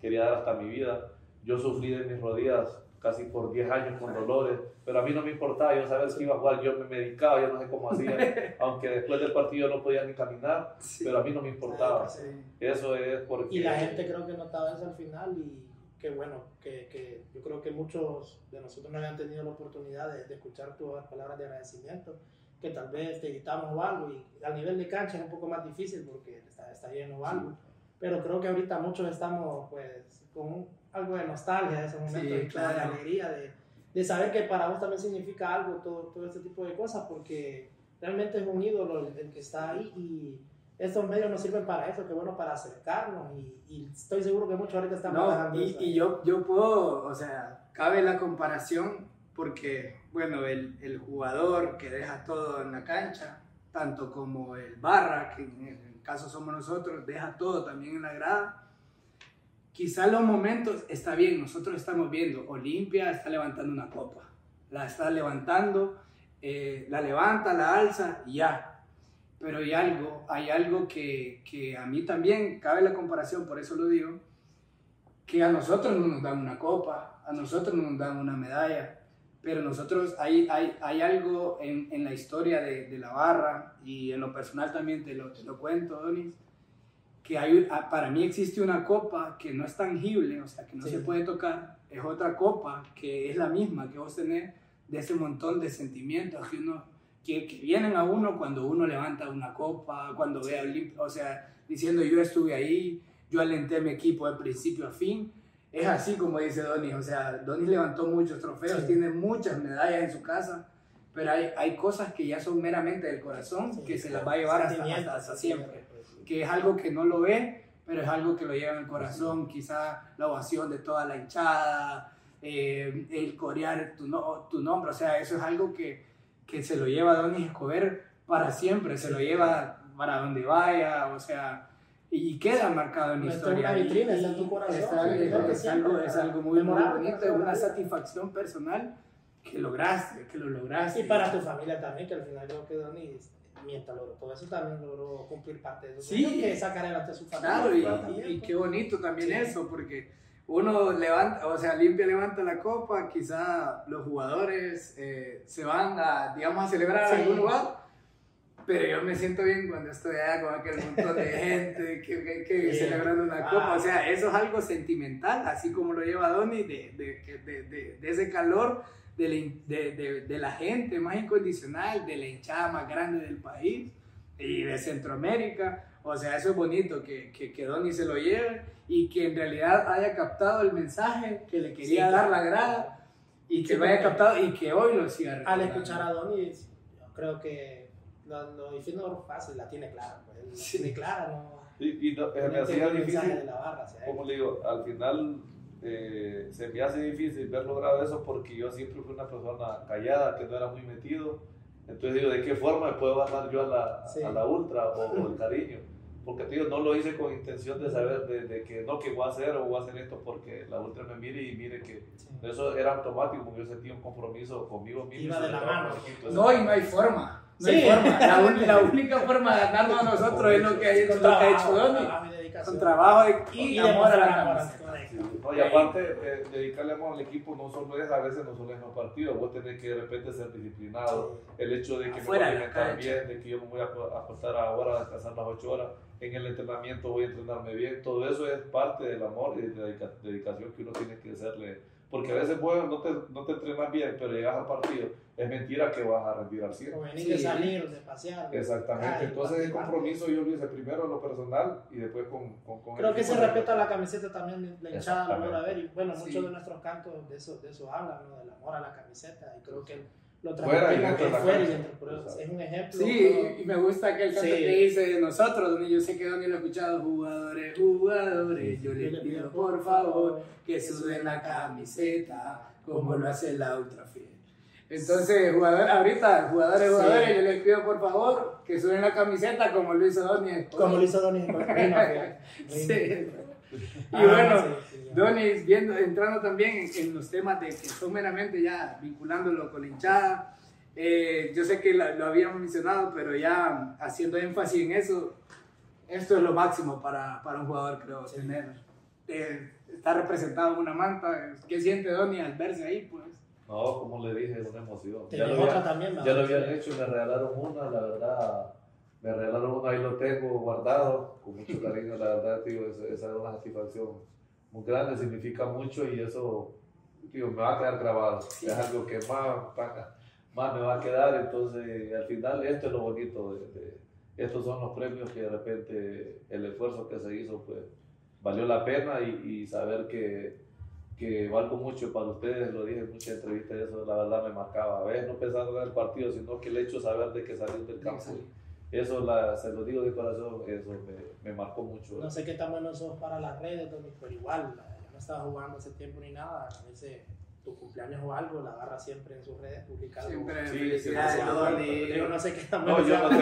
quería dar hasta mi vida. Yo sufrí de mis rodillas casi por 10 años con dolores, pero a mí no me importaba, yo sabía que iba a jugar, yo me medicaba, yo no sé cómo hacía, aunque después del partido no podía ni caminar, pero a mí no me importaba. Eso es porque... Y la gente creo que notaba eso al final y que bueno, que, que, yo creo que muchos de nosotros no habían tenido la oportunidad de, escuchar tus palabras de agradecimiento, que tal vez te editamos o algo, y al nivel de cancha es un poco más difícil porque está, está lleno o algo, pero creo que ahorita muchos estamos pues con algo de nostalgia de ese momento, de alegría, de, de, saber que para vos también significa algo todo, todo este tipo de cosas, porque realmente es un ídolo el, el que está ahí y estos medios nos sirven para eso, que bueno, para acercarnos y, estoy seguro que muchos ahorita están no, y, y, yo, yo puedo, o sea, cabe la comparación porque, bueno, el, el, jugador que deja todo en la cancha, tanto como el barra, que en el caso somos nosotros, deja todo también en la grada. Quizá los momentos, está bien, nosotros estamos viendo, Olimpia está levantando una copa, la está levantando, eh, la levanta, la alza ya, pero hay algo, hay algo que, que, a mí también cabe la comparación, por eso lo digo, que a nosotros no nos dan una copa, a nosotros no nos dan una medalla, pero nosotros hay, hay, hay algo en, en la historia de, de, la barra y en lo personal también te lo, te lo cuento, Donis, que hay, para mí existe una copa que no es tangible, o sea, que no se puede tocar, es otra copa que es la misma que vos tenés de ese montón de sentimientos que uno que, vienen a uno cuando uno levanta una copa, cuando ve a o sea, diciendo yo estuve ahí, yo alenté a mi equipo de principio a fin. Es así como dice Donis, o sea, Donis levantó muchos trofeos, tiene muchas medallas en su casa, pero hay, hay cosas que ya son meramente del corazón que se las va a llevar hasta, hasta, siempre, que es algo que no lo ve, pero es algo que lo lleva en el corazón, quizá la ovación de toda la hinchada, eh, el corear tu, no, tu nombre, o sea, eso es algo que, que se lo lleva Donis Escobar para siempre, se lo lleva para donde vaya, o sea, y queda marcado en la historia. Una vitrina, está en tu corazón. Es, algo, es algo muy, muy bonito, es una satisfacción personal que lograste, que lo lograste. Y para tu familia también, que al final creo que Donis, mientras logró todo eso, también logró cumplir parte de eso. Sí, que sacar adelante a su familia. Claro, y, y, qué bonito también eso, porque uno levanta, o sea, limpia, levanta la copa, quizá los jugadores eh, se van a, digamos, a celebrar en algún lugar, pero yo me siento bien cuando estoy allá con aquel montón de gente que, que, celebrando una copa, o sea, eso es algo sentimental, así como lo lleva Donny, de, de, de, de ese calor de la, gente más incondicional, de la hinchada más grande del país y de Centroamérica. O sea, eso es bonito, que, que, que Donny se lo lleve y que en realidad haya captado el mensaje que le quería dar la grada y que lo haya captado y que hoy lo siga Al escuchar a Donny, yo creo que lo, lo diciendo fácil, la tiene clara, pues, tiene clara, ¿no? Y, y no, eh, me hacía difícil, como le digo, al final eh, se me hace difícil ver logrado eso porque yo siempre fui una persona callada, que no era muy metido. Entonces digo, ¿de qué forma puedo bajar yo a la, a la ultra o, o el cariño? porque tío, no lo hice con intención de saber de, que no, que voy a hacer o voy a hacer esto porque la ultra me mire y mire que eso era automático, porque yo sentía un compromiso conmigo mismo. Iba de la mano. no, y no hay forma. No hay forma. La, única forma de ganarnos a nosotros es lo que, ha hecho, lo que ha hecho Doni. Con trabajo y, amor a la cámara. y aparte, de dedicarle amor al equipo no solo es a veces no solo es los partidos, vos tenés que de repente ser disciplinado. El hecho de que me voy a alimentar bien, de que yo me voy a acostar ahora a descansar las 8 horas en el entrenamiento voy a entrenarme bien, todo eso es parte del amor y de la dedicación que uno tiene que hacerle. Porque a veces bueno, no, te, no te entrenas bien, pero llegas al partido, es mentira que vas a rendir al 100. O venir de salir, de pasear. Exactamente, entonces el compromiso yo lo hice primero en lo personal y después con, con, con Creo que se respeta la camiseta también, la hinchada lo a ver, y bueno, muchos de nuestros cantos de eso, de eso hablan, ¿no? del amor a la camiseta, y creo que lo Fuera y transmitimos dentro de que la fuera y dentro, es un ejemplo. Sí, y me gusta que el canto Sí. que dice de nosotros, donde yo sé que Donny lo ha escuchado, jugadores, jugadores, yo les pido por favor que suben la camiseta como lo hace la ultrafiel. Entonces, jugador, ahorita, jugadores, Sí. jugadores, yo les pido por favor que suben la camiseta como lo hizo Donny. Como lo hizo Donny. Sí. Y Ah, bueno, sí, Donny, viendo, entrando también en, en los temas de que son meramente ya vinculándolo con la hinchada, eh, yo sé que la- lo habíamos mencionado, pero ya haciendo énfasis en eso, esto es lo máximo para, para un jugador, creo, Sí. tener, eh, estar representado en una manta. ¿Qué siente Donny al verse ahí? Pues No, como le dije, es una emoción. Te Ya lo, había- también, ya lo habían hecho me regalaron una, la verdad. Me regalaron una, ahí lo tengo guardado, con mucho cariño, la verdad, tío, esa, esa es una satisfacción muy grande, significa mucho y eso, tío, me va a quedar grabado. Es algo que más, más me va a quedar, entonces al final esto es lo bonito, de, de- estos son los premios que de repente el esfuerzo que se hizo, pues valió la pena y, y saber que, que valgo mucho para ustedes, lo dije en muchas entrevistas, eso la verdad me marcaba. A veces no pensando en el partido, sino que el hecho de saber de que salí del campo. Eso la, se lo digo de corazón, eso me, me marcó mucho. No sé qué tan bueno sos para las redes, pero igual, ya no estaba jugando hace tiempo ni nada. A veces tu cumpleaños o algo, la agarra siempre en sus redes, publica algo. siempre Sí, felicidades sí. Yo no sé qué tan No, bueno yo no sé,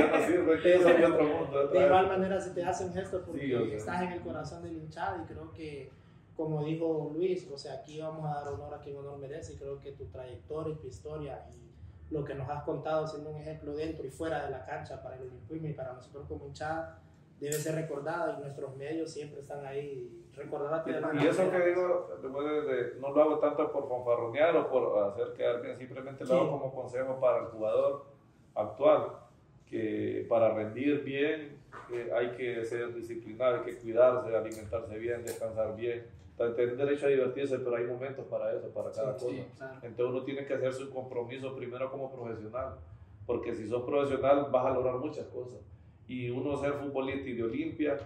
yo no sirvo, es que yo soy de otro mundo. de igual manera se te hace un gesto porque Sí, estás en el corazón del hinchado y creo que, como dijo Luis, o sea, aquí vamos a dar honor a quien honor merece y creo que tu trayectoria, tu historia y lo que nos has contado siendo un ejemplo dentro y fuera de la cancha para el Olimpismo y para nosotros como hinchada debe ser recordada y nuestros medios siempre están ahí. Recordándote de la Y eso que digo, después de- de- no lo hago tanto por fanfarronear o por hacer quedar bien, simplemente lo Sí. hago como consejo para el jugador actual, que para rendir bien eh, hay que ser disciplinado, hay que cuidarse, alimentarse bien, descansar bien, tener derecho a divertirse, pero hay momentos para eso, para cada Sí, cosa. sí, claro. Entonces uno tiene que hacer su compromiso primero como profesional, porque si sos profesional vas a lograr muchas cosas. Y uno ser futbolista y de Olimpia,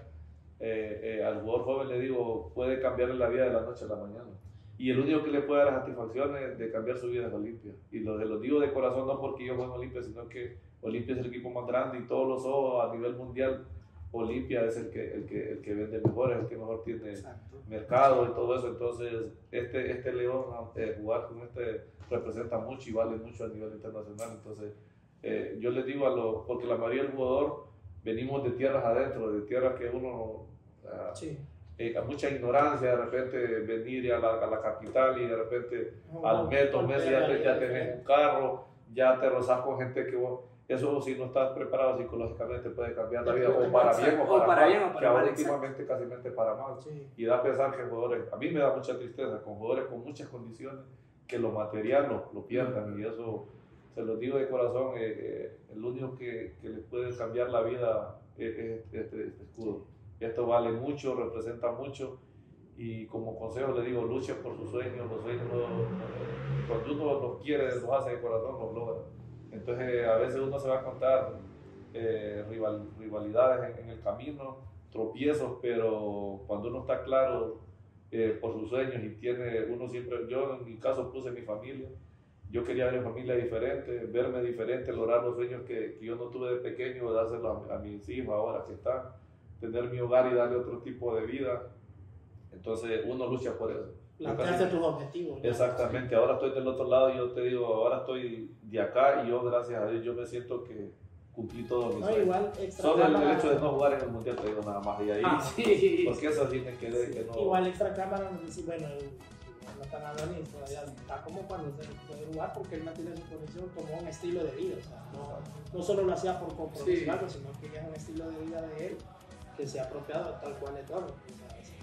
eh, eh, al jugador joven le digo, puede cambiarle la vida de la noche a la mañana. Y el único que le puede dar la satisfacción es de cambiar su vida es Olimpia. Y lo, lo digo de corazón, no porque yo juego en Olimpia, sino que Olimpia es el equipo más grande y todos los ojos a nivel mundial, Olimpia es el que, el que, el que vende mejor, es el que mejor tiene Exacto. mercado y todo eso. Entonces, este, este León, eh, jugar con este representa mucho y vale mucho a nivel internacional. Entonces, eh, yo les digo a los, porque la mayoría del jugador venimos de tierras adentro, de tierras que uno, ah, Sí. eh, a mucha ignorancia, de repente venir a la, a la capital y de repente al Un mes, dos meses ya, ya tenés un carro, ya te rozas con gente que vos, eso si no estás preparado psicológicamente puede cambiar la vida o para bien o O para, mal, bien o para que ahora mal, últimamente casi para mal Sí. y da a pensar que jugadores, a mí me da mucha tristeza con jugadores con muchas condiciones que lo material lo, lo pierdan y eso se los digo de corazón, eh, eh, el único que, que les puede cambiar la vida es, es este, este escudo. Esto vale mucho, representa mucho y como consejo le digo, luchen por sus sueños, los sueños no- cuando uno los quiere, los hace de corazón, los logra. Entonces a veces uno se va a contar eh, rival- rivalidades en, en el camino, tropiezos, pero cuando uno está claro eh, por sus sueños y tiene, uno siempre, yo en mi caso puse mi familia, yo quería ver mi familia diferente, verme diferente, lograr los sueños que, que yo no tuve de pequeño, dárselos a, a mis hijos ahora que están, tener mi hogar y darle otro tipo de vida. Entonces uno lucha por eso. Casi- tus objetivos. ¿no? Exactamente, ahora estoy del otro lado y yo te digo, ahora estoy de acá y yo gracias a Dios yo me siento que cumplí todos mis No, igual Solo el, hecho de no jugar en el mundial te digo nada más y ahí, Ah, sí. porque eso sí me quedé que no. Igual extra cámara nos dice, bueno, el- no hablando ni todavía está como cuando se puede jugar porque él mantiene su posición como un estilo de vida, o sea, no, no solo lo hacía por compromiso Sí. sino que ya es un estilo de vida de él que se ha apropiado tal cual de todo,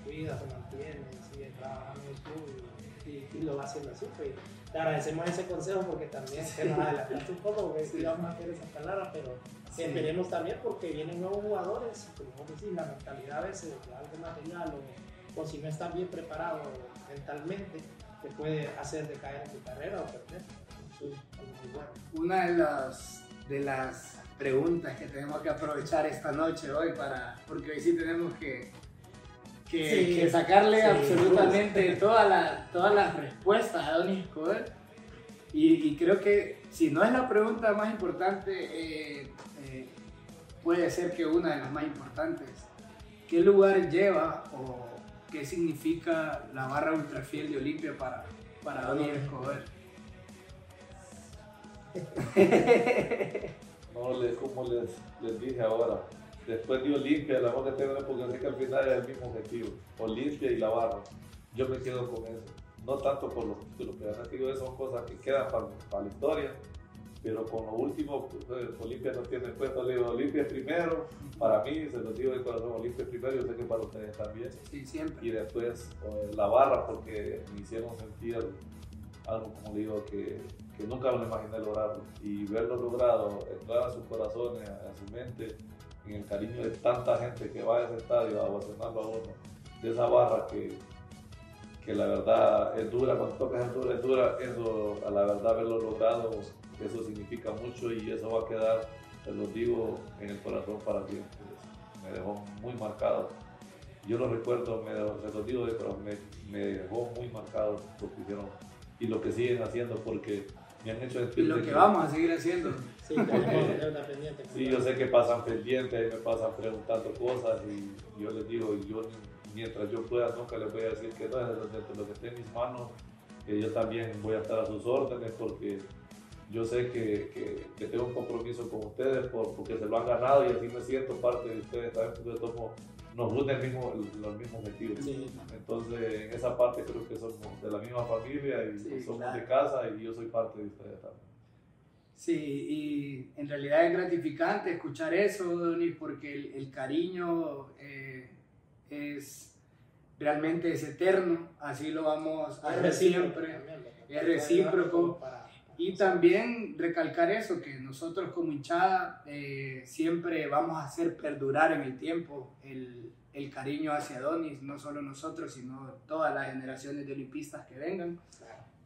cuida, se mantiene, sigue trabajando en el club y, y- y lo va haciendo así, pues te agradecemos ese consejo porque también se nos adelantaste un poco porque sí. íbamos a hacer esas palabras, pero Sí. esperemos también porque vienen nuevos jugadores, como vos decís, la mentalidad a veces de algo material o, o si no estás bien preparado mentalmente, te puede hacer decaer en tu carrera o perder. Muy bueno. Una de las, de las preguntas que tenemos que aprovechar esta noche hoy para, porque hoy sí tenemos que, que, Sí. que sacarle Sí. absolutamente todas las todas las respuestas a Donny Escobar. Y, creo que si no es la pregunta más importante, eh, eh, puede ser que una de las más importantes. ¿Qué lugar lleva o qué significa la barra ultrafiel de Olimpia para, para Doni Escobar? no, les, como les, les dije ahora, después de Olimpia, la que tengo porque sé que al final es el mismo objetivo, Olimpia y la barra. Yo me quedo con eso no tanto por los títulos, que digo, son cosas que quedan para, para, la historia, pero con lo último, pues, Olimpia no tiene puesto, le digo, Olimpia primero, para mí, se lo digo de corazón, Olimpia primero, yo sé que para ustedes también. Sí, siempre. Y después eh, la barra, porque me hicieron sentir algo, como digo, que, que nunca me imaginé lograrlo. Y verlo logrado, entrar a sus corazones, a, su mente, en el cariño de tanta gente que va a ese estadio a ovacionarlo a uno, de esa barra que que la verdad es dura, cuando tocas es dura, es dura, eso a la verdad haberlo logrado, eso significa mucho y eso va a quedar, te lo digo, en el corazón para siempre. Me dejó muy marcado. Yo lo recuerdo, me, se lo digo, pero me, me, dejó muy marcado lo que hicieron y lo que siguen haciendo porque me han hecho Y lo que, vamos a seguir haciendo. Sí, pendiente. Sí, yo sé que pasan pendientes, me pasan preguntando cosas y yo les digo, yo mientras yo pueda, nunca les voy a decir que no, es lo que esté en mis manos, que yo también voy a estar a sus órdenes porque yo sé que, que, tengo un compromiso con ustedes porque se lo han ganado y así me siento parte de ustedes también porque somos, nos unen el mismo, los mismos objetivos. Entonces, en esa parte creo que somos de la misma familia y somos de casa y yo soy parte de ustedes también. Sí, y en realidad es gratificante escuchar eso, Donny, porque el, el cariño eh, es realmente es eterno, así lo vamos a hacer siempre, es recíproco. Y también recalcar eso, que nosotros como hinchada eh, siempre vamos a hacer perdurar en el tiempo el, el, cariño hacia Donis, no solo nosotros, sino todas las generaciones de olimpistas que vengan.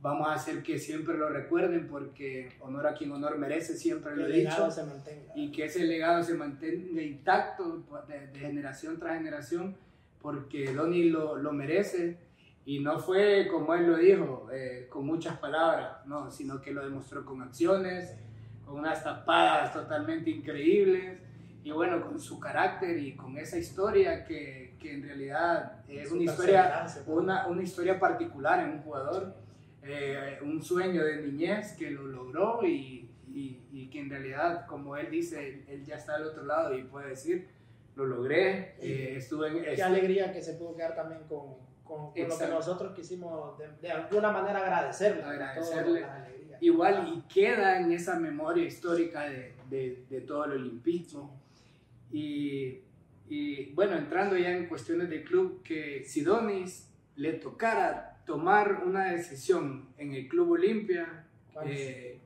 Vamos a hacer que siempre lo recuerden porque honor a quien honor merece, siempre lo he dicho. Y que ese legado se mantenga intacto de, de generación tras generación porque Donny lo, lo, merece y no fue como él lo dijo, eh, con muchas palabras, no, sino que lo demostró con acciones, con unas tapadas totalmente increíbles y bueno, con su carácter y con esa historia que, que en realidad es una historia, una, una, historia particular en un jugador, eh, un sueño de niñez que lo logró y, y, y, que en realidad, como él dice, él ya está al otro lado y puede decir, lo logré. Eh, estuve en, Qué alegría que se pudo quedar también con, con, lo que nosotros quisimos de, alguna manera agradecerle. Agradecerle. Igual y queda en esa memoria histórica de, de, de todo el olimpismo. Y, y, bueno, entrando ya en cuestiones del club, que si Donis le tocara tomar una decisión en el Club Olimpia, eh,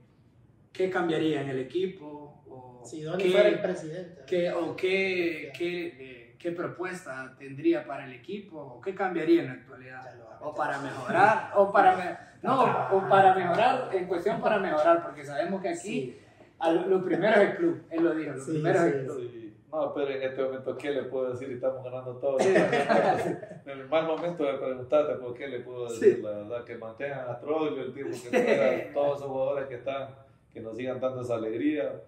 ¿qué cambiaría en el equipo? si Donny fuera el presidente. ¿qué, ¿O qué, qué, qué, propuesta tendría para el equipo? ¿O qué cambiaría en la actualidad? O para mejorar, o para, no, o para mejorar, en cuestión para mejorar, porque sabemos que aquí lo primero es el club, él lo dijo, lo primero es el club. No, pero en este momento, ¿qué le puedo decir? Estamos ganando todo. en el mal momento de preguntarte, ¿por qué le puedo decir? La verdad, que mantengan a Troglio, el tipo que todos esos jugadores que están, que nos sigan dando esa alegría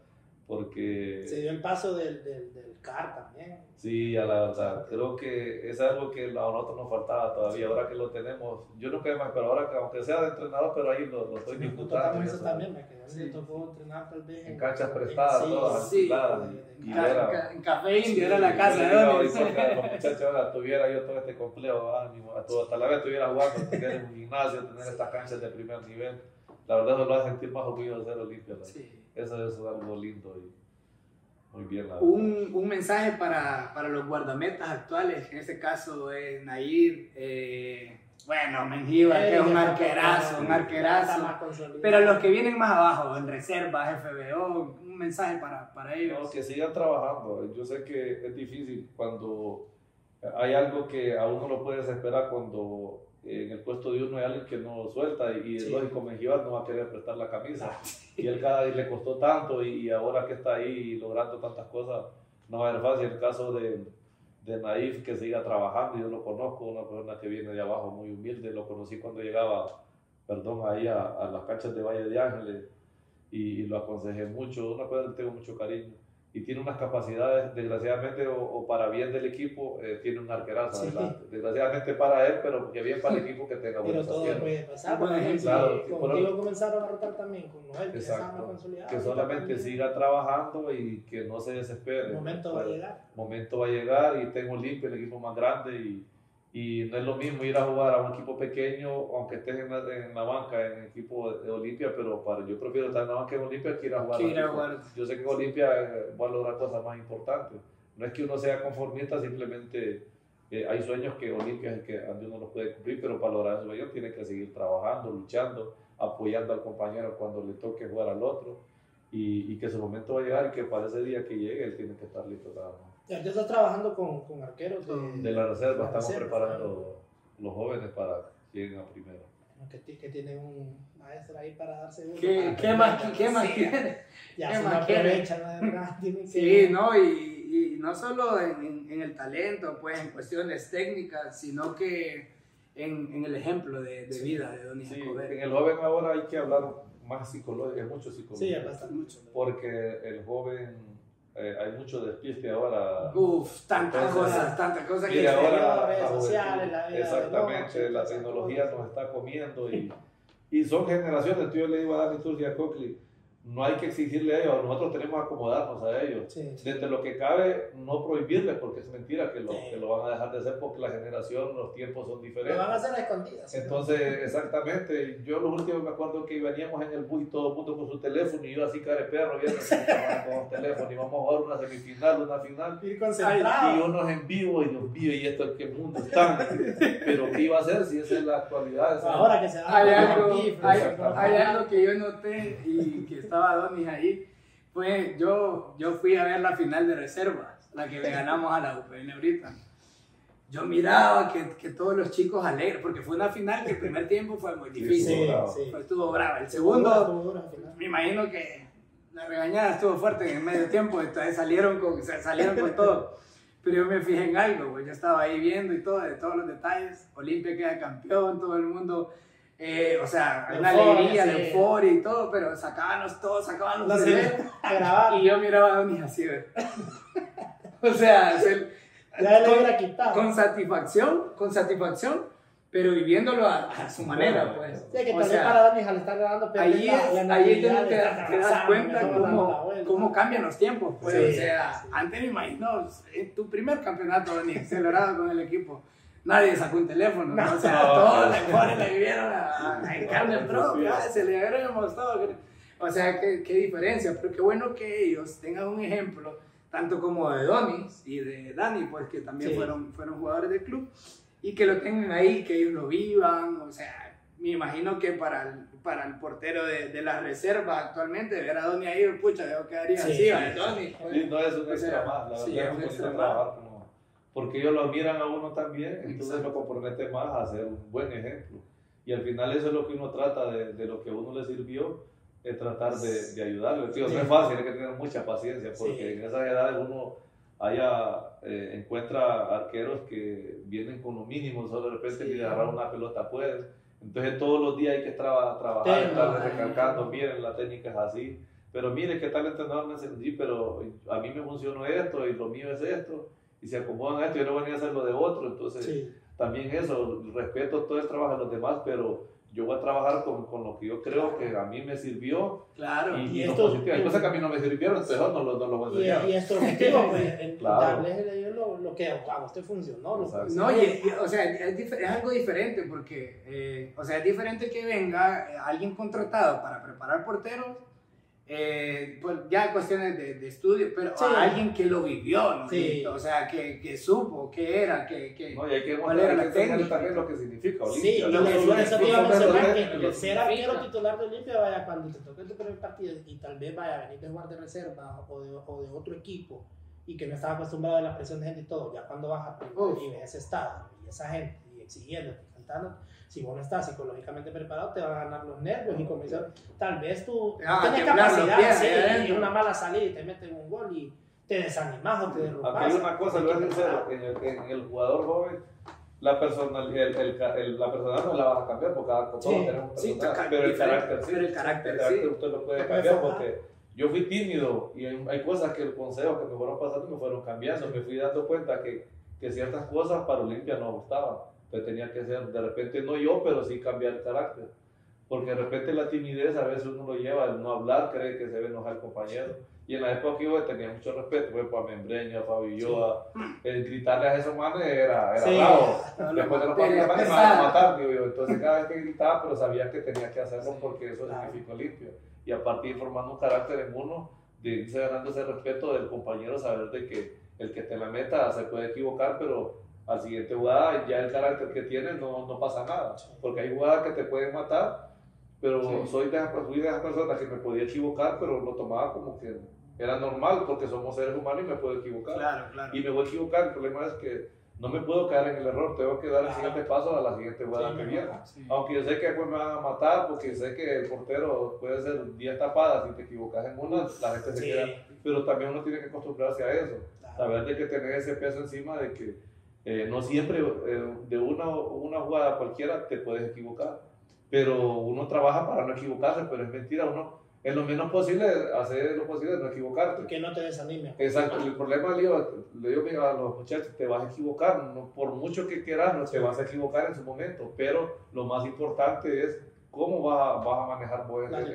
porque... Se dio el paso del, del, del CAR también. Sí, a la verdad, creo que es algo que a nosotros nos faltaba todavía, ahora que lo tenemos, yo no quedé más, pero ahora que aunque sea de entrenador, pero ahí lo, lo estoy disfrutando. Eso también me quedé, sí. me tocó entrenar tal vez en, canchas prestadas, sí, todas sí, en, era, en, Café Indio era la casa Don. Los muchachos ahora tuviera yo todo este complejo ánimo, hasta la vez estuviera jugando, tener un gimnasio, tener estas canchas de primer nivel, la verdad eso lo hace sentir más orgulloso de ser Olimpia. Sí eso es algo lindo y muy bien. Un, un, mensaje para, para, los guardametas actuales, en este caso es Nair, eh, bueno, Mengíbar, que es un arquerazo, un arquerazo, pero los que vienen más abajo, en reservas, FBO, un mensaje para, para ellos. que sigan trabajando, yo sé que es difícil cuando hay algo que a uno lo puedes esperar cuando en el puesto de uno hay alguien que no suelta y, es lógico, Mengíbar no va a querer prestar la camisa. Y él cada día le costó tanto y, ahora que está ahí logrando tantas cosas, no va a ser fácil. El caso de, de Naif, que siga trabajando, yo lo conozco, una persona que viene de abajo muy humilde, lo conocí cuando llegaba perdón, ahí a, a las canchas de Valle de Ángeles y, y lo aconsejé mucho, una cosa que tengo mucho cariño y tiene unas capacidades, desgraciadamente, o, o para bien del equipo, eh, tiene un arquerazo Sí. adelante. Desgraciadamente para él, pero que bien para el equipo que tenga Pero buenas todo piernas. puede pasar. Por ejemplo, claro, contigo comenzaron a rotar también con Noel, que ya. Que solamente también siga trabajando y que no se desespere. El momento va a llegar. momento va a llegar y tengo limpio el equipo más grande y, y no es lo mismo ir a jugar a un equipo pequeño, aunque estés en la, en la banca, en el equipo de, de Olimpia, pero para, yo prefiero estar en la banca en Olimpia que ir a jugar. Ir a jugar. Yo sé que en Olimpia eh, va a lograr cosas más importantes. No es que uno sea conformista, simplemente eh, hay sueños que Olimpia es el que uno los puede cumplir, pero para lograr esos sueños tiene que seguir trabajando, luchando, apoyando al compañero cuando le toque jugar al otro. Y, y que su momento va a llegar y que para ese día que llegue él tiene que estar listo trabajando. Ya, tú estás trabajando con, con arqueros de, De la reserva, La estamos reserva, preparando los jóvenes para que lleguen a primero. que, que tienen un maestro ahí para darse uno. ¿Qué, para qué más, qué más sí. quiere? Ya qué se más quiere? aprovechan, la verdad. tienen que- Sí, ¿no? Y, y no solo en, en- en el talento, pues en cuestiones técnicas, sino que en, en el ejemplo de, de vida de Don Sí, en el joven ahora hay que hablar más psicológico, hay mucho Sí, psicología. es bastante mucho. porque el joven, eh, hay mucho despiste ahora. Uf, tantas cosas, tantas cosas que ahora redes la juventud- sociales, la vida exactamente, la tecnología nos está comiendo y, y son generaciones. Yo le digo a Dani Turcia Cochli, no hay que exigirle a ellos, nosotros tenemos que acomodarnos a ellos. Sí, sí. Desde lo que cabe, no prohibirles, porque es mentira que lo, Sí. que lo van a dejar de hacer porque la generación, los tiempos son Lo diferentes. van a hacer a escondidas. Entonces, exactamente, yo lo último me acuerdo que veníamos en el bus y todo el mundo con su teléfono y yo así cara de perro viendo con los teléfonos y vamos a jugar una semifinal, una final. Y concentrado. unos en vivo, y Dios mío, y esto en qué mundo están. Pero ¿qué iba a hacer si esa es la actualidad? Esa- Ahora que se van Hay a algo, aquí, hay, hay algo que yo noté y que estaba Donis ahí. Fue, yo, yo fui a ver la final de reservas, la que le ganamos a la UPN ahorita. Yo miraba que, que todos los chicos alegres, porque fue una final que el primer tiempo fue muy difícil, Sí, sí. fue- estuvo brava. El Estuvo segundo, estuvo duro al final. me imagino que la regañada estuvo fuerte en el medio tiempo, entonces salieron con, salieron con todo. Pero yo me fijé en algo, pues yo estaba ahí viendo y todo, de todos los detalles. Olimpia queda campeón, todo el mundo, eh, o sea, La una euforia, alegría, la sí. euforia y todo, pero sacaban los todos, sacaban los a grabar. y yo miraba a Donis así, o sea, se- Ya con- quitado. con satisfacción, con satisfacción, pero viviéndolo a, a su manera, pues. Sí, que O sea, para Dani al estar dando Ahí es, ahí es donde te, das- te das cuenta cómo, cómo cambian los tiempos. Pues, Sí, o sea, antes me imagino, en tu primer campeonato Dani, celebrado con el equipo, nadie sacó un teléfono. ¿no? O sea, todos le ponen, le vivieron a- a- en carne propia, se le agregamos todo. O sea, qué, qué diferencia, pero qué bueno que ellos tengan un ejemplo, tanto como de Donis y de Dani, pues que también Sí. fueron, fueron jugadores del club, y que lo tengan ahí, que ellos lo vivan, o sea, me imagino que para el, para el portero de, de la reserva actualmente, ver a Donny ahí, pucha, yo quedaría Sí, así, sí, Sí, no es un extra más, la verdad es es un extra como, porque ellos lo miran a uno también, entonces Exacto. lo compromete más a ser un buen ejemplo. Y al final eso es lo que uno trata de, de lo que a uno le sirvió, es tratar de, de ayudarle. Tío, no Sí. es fácil, hay que tener mucha paciencia, porque Sí. en esas edades uno haya, eh, encuentra arqueros que vienen con lo mínimo, solo de repente Sí. ni de agarrar una pelota pueden. Entonces todos los días hay que traba- trabajar, ahí. recalcando, miren, la técnica es así. Pero mire, ¿qué tal entrenador me sí, pero a mí me funcionó esto y lo mío es esto, y se acomodan a esto, yo no venía a hacer lo de otro, entonces Sí. también eso, respeto todo el trabajo de los demás, pero yo voy a trabajar con, con lo que yo creo que a mí me sirvió claro. y, Y y esto-. Hay cosas que a mí no me sirvieron, entonces no, lo- no lo voy a Y, enseñar. y es tu objetivo, pues, Claro. darles lo, lo que a usted funcionó. Lo. No, y, y, o sea, es, es algo diferente porque, eh, o sea, es diferente que venga eh, alguien contratado para preparar porteros, eh, pues ya cuestiones de, de estudio, pero Sí. a alguien que lo vivió, ¿no? Sí. O sea, que, que supo qué era, que... que No, y hay que ¿Cuál era la técnica? también lo que significa Sí, Olimpia. y Lo que que yo eso te iba a significa mencionar, que ser arquero titular de Olimpia, vaya, cuando te toque tu primer partido y tal vez vaya a venir de jugar de reserva o de, o de otro equipo y que no estás acostumbrado a la presión de gente y todo, ya cuando vas a y ves ese estado y esa gente y exigiendo, cantando, si vos no estás psicológicamente preparado, te van a ganar los nervios y comenzar, tal vez tú Ah, tienes capacidad, pies sí, ahí y una mala salida y te meten un gol y te desanimas o te derrumbas. Aquí hay una cosa, lo Hay decir preparar. en el, en el jugador joven, la personalidad, el, el, la personalidad no la vas a cambiar porque cada todos tenemos sí, pero el carácter sí. Pero el carácter, el carácter usted lo puede cambiar porque yo fui tímido y hay, cosas que el consejo que me fueron pasando me fueron cambiando. Me fui dando cuenta que, que ciertas cosas para Olimpia no gustaban. Entonces tenía que ser, de repente no yo, pero sí cambiar el carácter. Porque de repente la timidez a veces uno lo lleva al no hablar, cree que se ve enojar al compañero y en la época que yo tenía mucho respeto, pues, para Membreña, para Villoa, el gritarle a esos manes era, era bravo. Después de los partidos me iban a matar, digo yo. Entonces cada vez que gritaba, pero sabía que tenía que hacerlo porque eso significa limpio. Y a partir de formando un carácter en uno, de irse ganando ese respeto del compañero, saber de que el que te la meta se puede equivocar, pero al siguiente jugada ya el carácter que tiene no, no pasa nada. Porque hay jugadas que te pueden matar, pero soy, de, fui de esas personas que me podía equivocar, pero lo tomaba como que era normal porque somos seres humanos y me puedo equivocar. Claro, claro. Y me voy a equivocar, el problema es que no me puedo quedar en el error, tengo que dar el siguiente paso a la siguiente jugada que viene. Aunque yo sé que después me van a matar porque sé que el portero puede hacer 10 tapadas, si te equivocas en una, la gente se queda. Pero también uno tiene que acostumbrarse a eso, saber de que tener ese peso encima de que eh, no siempre eh, de una, una jugada cualquiera te puedes equivocar, pero uno trabaja para no equivocarse, pero es mentira, uno en lo menos posible, hacer lo posible de no equivocarte. Que no te desanimes. Exacto, el problema, le digo, le digo a los muchachos, te vas a equivocar, no, por mucho que quieras, no te vas a equivocar en su momento, pero lo más importante es cómo vas a, vas a manejar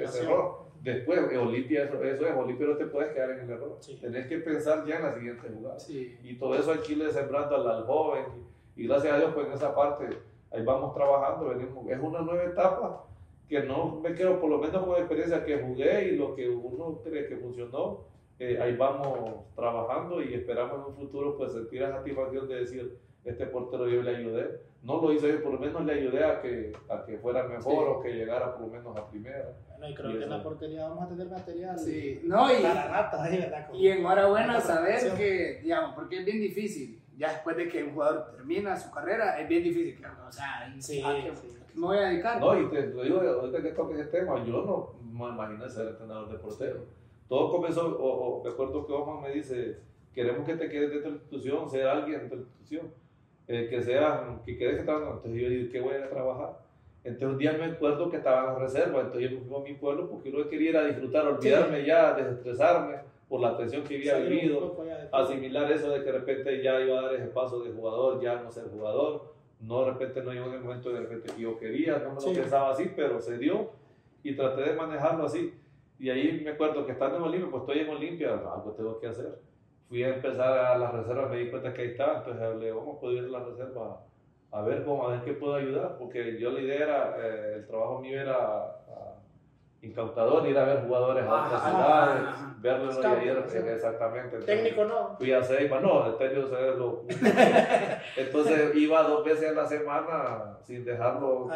ese, error. Después, Olimpia, eso, eso, es, Olimpia no te puedes quedar en el error. Tenés que pensar ya en la siguiente jugada. Y todo eso aquí le sembrando al, al joven, y, y, gracias a Dios, pues en esa parte, ahí vamos trabajando, venimos, es una nueva etapa que no me quedo, por lo menos con la experiencia que jugué y lo que uno cree que funcionó, eh, ahí vamos trabajando y esperamos en un futuro pues sentir la satisfacción de decir, este portero yo le ayudé. No lo hice yo, por lo menos le ayudé a que, a que fuera mejor o que llegara por lo menos a primera. Bueno, y creo que en la portería vamos a tener material sí. no, y, para ratas. Y enhorabuena saber que, digamos, porque es bien difícil ya después de que un jugador termina su carrera, es bien difícil. O sea, sí, me voy a dedicar. No, y te, digo, ahorita que toques ese tema, yo no me imagino ser entrenador de portero. Todo comenzó, o, o me acuerdo que Oman me dice, queremos que te quedes dentro de la institución, ser alguien dentro de la institución, eh, que sea, que quedes trabajando. Entonces yo dije, ¿qué voy a trabajar? Entonces un día me acuerdo que estaba en la reserva, entonces yo me fui a mi pueblo porque yo quería ir a disfrutar, olvidarme ya, desestresarme por la atención que había vivido, asimilar eso de que de repente ya iba a dar ese paso de jugador, ya no ser jugador no de repente no llegó en el momento de repente que yo quería, no me lo pensaba así, pero se dio y traté de manejarlo así. Y ahí me acuerdo que estando en Olimpia, pues estoy en Olimpia, algo tengo que hacer. Fui a empezar a las reservas, me di cuenta que ahí estaba, entonces hablé, vamos a poder ir a la reserva a ver cómo, a ver qué puedo ayudar, porque yo la idea era, eh, el trabajo mío era incautador, ir a ver jugadores a otras ciudades, verlos y ayer, exactamente. técnico no. Fui a Seiba, no, el técnico se lo. Entonces iba dos veces a la semana sin dejarlo.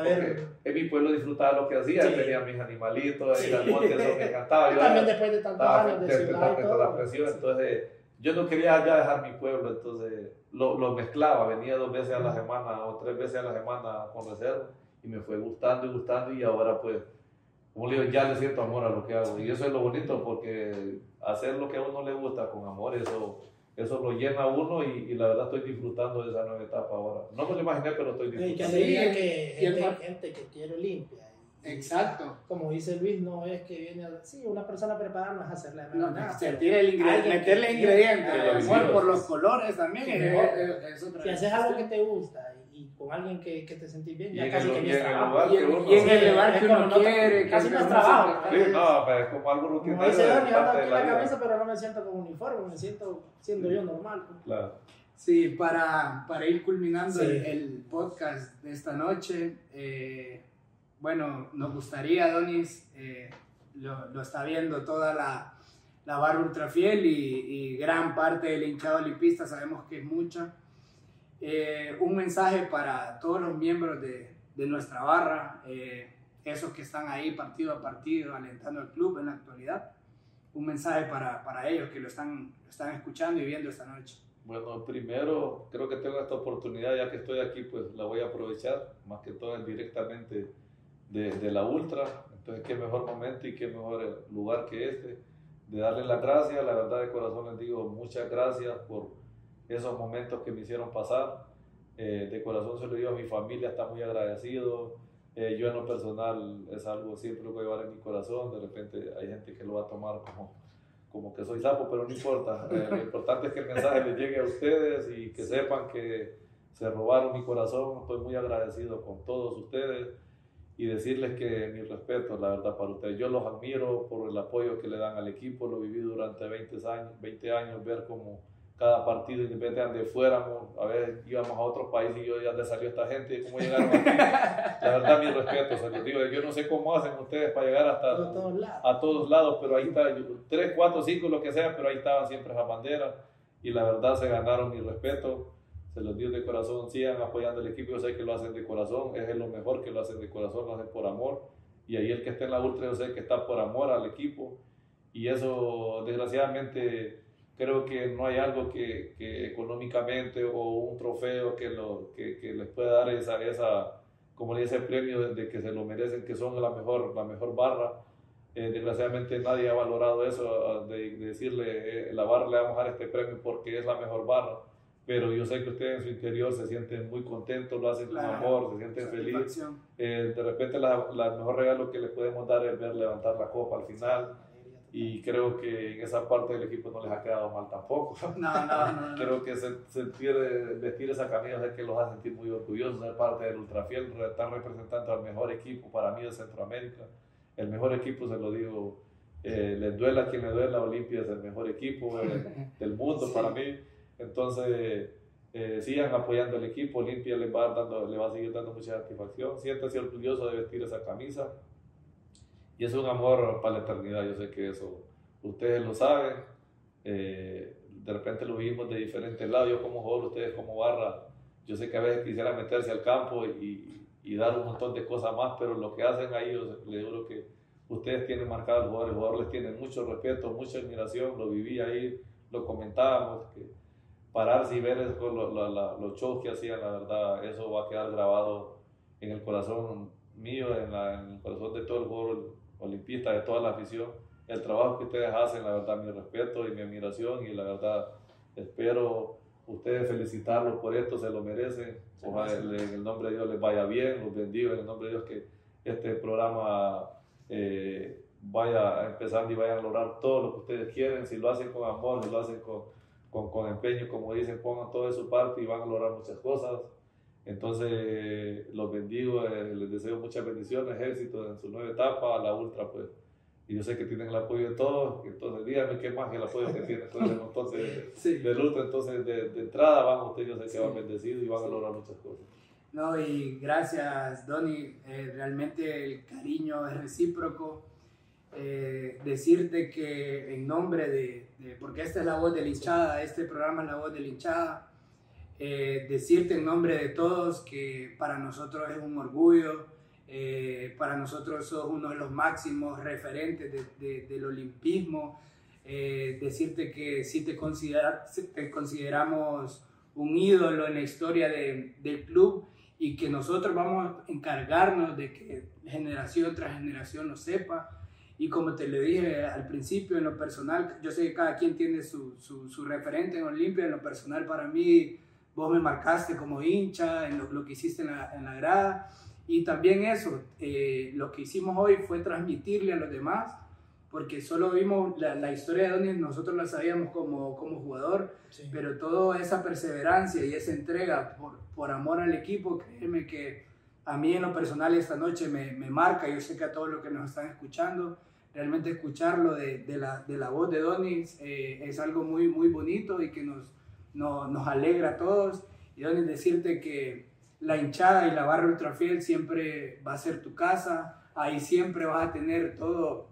En mi pueblo disfrutaba lo que hacía, tenía mis animalitos, sí. ir monte, eso me encantaba. Yo también después de tantos años de ciudad y todo. La presión, entonces yo no quería ya dejar mi pueblo, entonces lo, lo, mezclaba, venía dos veces a la semana o tres veces a la semana con reserva y me fue gustando y gustando y ahora pues como le digo, ya le siento amor a lo que hago. Y eso es lo bonito, porque hacer lo que a uno le gusta con amor, eso, eso lo llena a uno y, la verdad estoy disfrutando de esa nueva etapa ahora. No me lo imaginé, pero estoy disfrutando. Y que que gente, gente que quiere limpia. Exacto. Como dice Luis, no es que viene a... Sí, una persona preparada no es hacerle no, nada. el ingrediente, meterle ingredientes. por los colores también. es, si haces algo que te gusta y con alguien que, que te sentís bien, ya casi que ni es trabajo. Y, en el lugar que uno quiere. Casi no es trabajo. Sí, no, pero es como algo rutinario. Como dice Dani, ando aquí la cabeza, pero no me siento como uniforme, me siento siendo yo normal. Pues. Claro. Sí, para, para ir culminando el, podcast de esta noche, eh, bueno, nos gustaría, Donis, eh, lo, está viendo toda la, la barra ultrafiel y, y gran parte del hinchado olimpista, sabemos que es mucha eh, un mensaje para todos los miembros de, de nuestra barra, eh, esos que están ahí partido a partido alentando al club en la actualidad. Un mensaje para, para ellos que lo están, están escuchando y viendo esta noche. Bueno, primero creo que tengo esta oportunidad, ya que estoy aquí, pues la voy a aprovechar, más que todo directamente de, de la Ultra. Entonces, qué mejor momento y qué mejor lugar que este, de darle las gracias. La verdad de corazón les digo muchas gracias por esos momentos que me hicieron pasar. Eh, de corazón se lo digo a mi familia, está muy agradecido. Eh, yo en lo personal es algo siempre lo voy a llevar en mi corazón. De repente hay gente que lo va a tomar como, como que soy sapo, pero no importa. Eh, lo importante es que el mensaje les llegue a ustedes y que sepan que se robaron mi corazón. Estoy muy agradecido con todos ustedes y decirles que mi respeto, la verdad, para ustedes. Yo los admiro por el apoyo que le dan al equipo. Lo viví durante 20 años, 20 años ver cómo cada partido, independientemente de donde fuéramos, a veces íbamos a otro país y yo, ¿de dónde salió esta gente? ¿Cómo llegaron aquí? La verdad, mi respeto, se los digo, yo no sé cómo hacen ustedes para llegar hasta a todos lados, a todos lados pero ahí está, 3, 4, 5, lo que sea, pero ahí estaban siempre esa bandera y la verdad se ganaron mi respeto, se los digo de corazón, sigan apoyando el equipo, yo sé que lo hacen de corazón, es lo mejor que lo hacen de corazón, lo hacen por amor y ahí el que esté en la ultra yo sé que está por amor al equipo y eso desgraciadamente creo que no hay algo que, que económicamente o un trofeo que, lo, que, que, les pueda dar esa, esa, como le dice, premio de que se lo merecen, que son la mejor, la mejor barra. Eh, desgraciadamente nadie ha valorado eso, de, decirle, eh, la barra le vamos a dar este premio porque es la mejor barra. Pero yo sé que ustedes en su interior se sienten muy contentos, lo hacen con amor, se sienten felices. Eh, de repente la mejor regalo que les podemos dar es ver levantar la copa al final y creo que en esa parte del equipo no les ha quedado mal tampoco. No, no, no. creo que sentir, vestir esa camisa es que los hace sentir muy orgullosos ser parte del Ultrafiel, están representando al mejor equipo para mí de Centroamérica. El mejor equipo, se lo digo, eh, les duela a quien le duela, Olimpia es el mejor equipo eh, del mundo para mí. Entonces, eh, sigan apoyando al equipo, Olimpia les va, dando, le va a seguir dando mucha satisfacción. Siéntase orgulloso de vestir esa camisa y es un amor para la eternidad, yo sé que eso ustedes lo saben. Eh, de repente lo vimos de diferentes lados, yo como jugador, ustedes como barra, yo sé que a veces quisiera meterse al campo y, y dar un montón de cosas más, pero lo que hacen ahí, les digo que ustedes tienen marcado al jugador, el jugador les tiene mucho respeto, mucha admiración, lo viví ahí, lo comentábamos, que pararse y ver los shows que hacían, la verdad, eso va a quedar grabado en el corazón mío, en, en el corazón de todo el jugador olimpistas, de toda la afición, el trabajo que ustedes hacen, la verdad, mi respeto y mi admiración y la verdad, espero ustedes felicitarlos por esto, se lo merecen. Ojalá en el nombre de Dios les vaya bien, los bendigo en el nombre de Dios que este programa eh, vaya empezando y vayan a lograr todo lo que ustedes quieren. Si lo hacen con amor, si lo hacen con, con, con empeño, como dicen, pongan todo de su parte y van a lograr muchas cosas. Entonces, los bendigo, eh, les deseo muchas bendiciones, éxito en su nueva etapa, la ultra, pues. Y yo sé que tienen el apoyo de todos, entonces díganme qué más que el apoyo que tienen. Entonces, sí. del ultra, entonces de, de, entrada van ustedes, yo sé que van bendecidos y van a lograr muchas cosas. No, y gracias, Donny. Eh, realmente el cariño es recíproco. Eh, decirte que en nombre de, de, porque esta es la voz de la hinchada, este programa es la voz de la hinchada, eh, decirte en nombre de todos que para nosotros es un orgullo, eh, para nosotros sos uno de los máximos referentes del olimpismo, eh, decirte que sí te, considera, te consideramos un ídolo en la historia del club y que nosotros vamos a encargarnos de que generación tras generación lo sepa. Y como te lo dije al principio, en lo personal, yo sé que cada quien tiene su, su, su referente en Olimpia, en lo personal para mí vos me marcaste como hincha en lo, que hiciste en la, en la, grada. Y también eso, eh, lo que hicimos hoy fue transmitirle a los demás, porque solo vimos la, la historia de donde nosotros la sabíamos como, como jugador, sí. pero toda esa perseverancia y esa entrega por, por amor al equipo, créeme que a mí en lo personal esta noche me, me marca, yo sé que a todos los que nos están escuchando, realmente escucharlo de, de, la, de la voz de Donis eh, es algo muy, muy bonito y que nos, no, nos alegra a todos. Y donde decirte que la hinchada y la barra ultrafiel siempre va a ser tu casa, ahí siempre vas a tener todo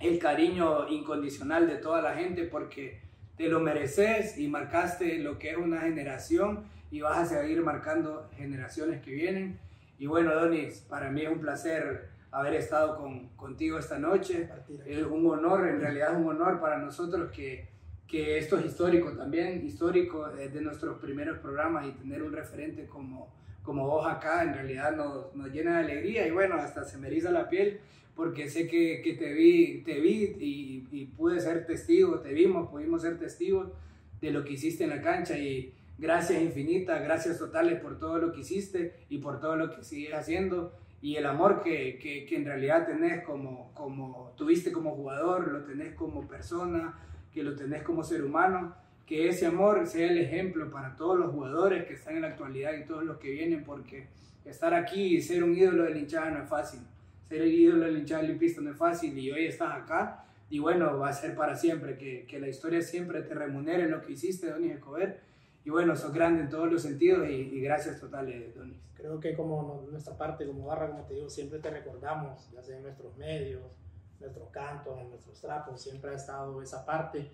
el cariño incondicional de toda la gente porque te lo mereces y marcaste lo que es una generación y vas a seguir marcando generaciones que vienen. Y bueno, Donis, para mí es un placer haber estado con, contigo esta noche. Es un honor, en realidad es un honor para nosotros que que esto es histórico también, histórico de nuestros primeros programas y tener un referente como, como vos acá en realidad nos, nos llena de alegría y bueno, hasta se me eriza la piel porque sé que, que te vi, te vi y, y, pude ser testigo, te vimos, pudimos ser testigos de lo que hiciste en la cancha y gracias infinitas, gracias totales por todo lo que hiciste y por todo lo que sigues haciendo y el amor que, que, que, en realidad tenés como, como tuviste como jugador, lo tenés como persona, que lo tenés como ser humano, que ese amor sea el ejemplo para todos los jugadores que están en la actualidad y todos los que vienen, porque estar aquí y ser un ídolo de hinchada no es fácil, ser el ídolo de hinchada limpista no es fácil y hoy estás acá y bueno, va a ser para siempre, que, que la historia siempre te remunere lo que hiciste, Donis Escobar. Y bueno, sos grande en todos los sentidos y, y gracias totales, Donis. Creo que como nuestra parte, como barra, como te digo, siempre te recordamos, ya sea en nuestros medios, nuestros cantos, en nuestros trapos, siempre ha estado esa parte.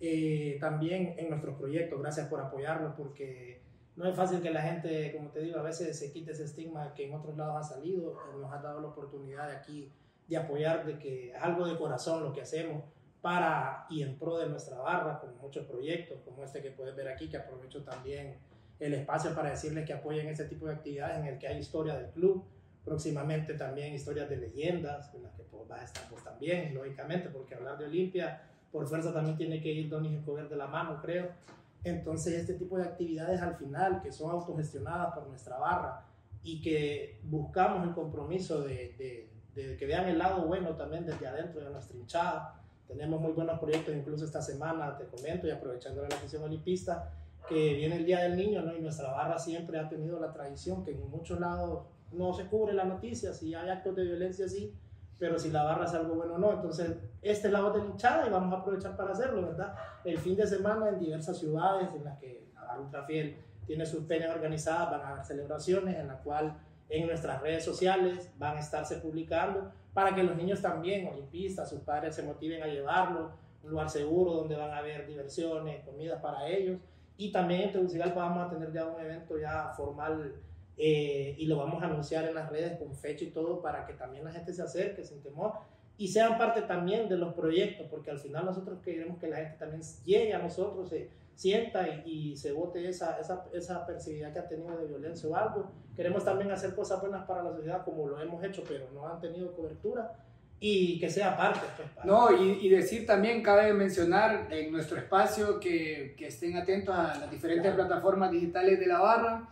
Eh, también en nuestros proyectos, gracias por apoyarnos, porque no es fácil que la gente, como te digo, a veces se quite ese estigma que en otros lados ha salido, nos ha dado la oportunidad de aquí de apoyar, de que es algo de corazón lo que hacemos para y en pro de nuestra barra, con muchos proyectos como este que puedes ver aquí, que aprovecho también el espacio para decirles que apoyen este tipo de actividades en el que hay historia del club, próximamente también historias de leyendas, en las que pues, va a estar pues, también, lógicamente, porque hablar de Olimpia, por fuerza también tiene que ir Donis Escobar de la mano, creo. Entonces, este tipo de actividades al final, que son autogestionadas por nuestra barra y que buscamos el compromiso de, de, de que vean el lado bueno también desde adentro de nuestra hinchada. Tenemos muy buenos proyectos, incluso esta semana, te comento, y aprovechando la afición olimpista, que viene el Día del Niño, ¿no? Y nuestra barra siempre ha tenido la tradición que en muchos lados no se cubre la noticia, si hay actos de violencia, sí, pero si la barra es algo bueno no. Entonces, este es la voz de la hinchada y vamos a aprovechar para hacerlo, ¿verdad? El fin de semana en diversas ciudades en las que la barra Ultrafiel tiene sus peñas organizadas, van a haber celebraciones en la cual en nuestras redes sociales van a estarse publicando para que los niños también, olimpistas, sus padres se motiven a llevarlo, un lugar seguro donde van a haber diversiones, comidas para ellos. Y también en Tegucigalpa vamos a tener ya un evento ya formal eh, y lo vamos a anunciar en las redes con fecha y todo para que también la gente se acerque sin temor y sean parte también de los proyectos, porque al final nosotros queremos que la gente también llegue a nosotros, se sienta y, y se vote esa, esa, esa perseguida que ha tenido de violencia o algo. Queremos también hacer cosas buenas para la sociedad como lo hemos hecho, pero no han tenido cobertura y que sea parte. Pues, para... No, y, y, decir también, cabe mencionar en nuestro espacio que, que estén atentos a las diferentes claro. plataformas digitales de la barra.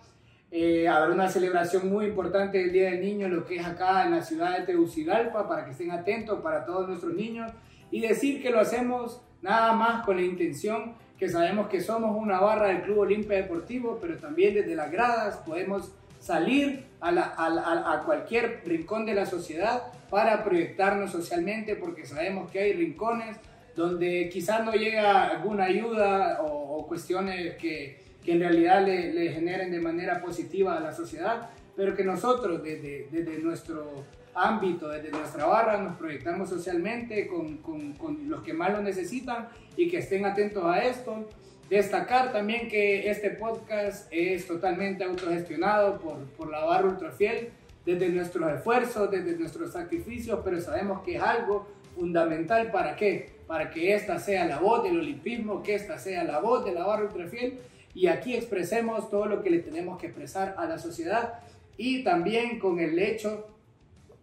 Eh, habrá una celebración muy importante del Día del Niño, lo que es acá en la ciudad de Tegucigalpa, para que estén atentos para todos nuestros niños. Y decir que lo hacemos nada más con la intención que sabemos que somos una barra del Club Olimpia Deportivo, pero también desde las gradas podemos salir a, la, a, a, cualquier rincón de la sociedad para proyectarnos socialmente, porque sabemos que hay rincones donde quizás no llega alguna ayuda o, o cuestiones que, que, en realidad le, le, generen de manera positiva a la sociedad, pero que nosotros desde, desde nuestro ámbito, desde nuestra barra, nos proyectamos socialmente con, con, los que más lo necesitan y que estén atentos a esto. Destacar también que este podcast es totalmente autogestionado por, por la barra Ultrafiel, desde nuestros esfuerzos, desde nuestros sacrificios, pero sabemos que es algo fundamental para qué? Para que esta sea la voz del olimpismo, que esta sea la voz de la barra Ultrafiel y aquí expresemos todo lo que le tenemos que expresar a la sociedad y también con el hecho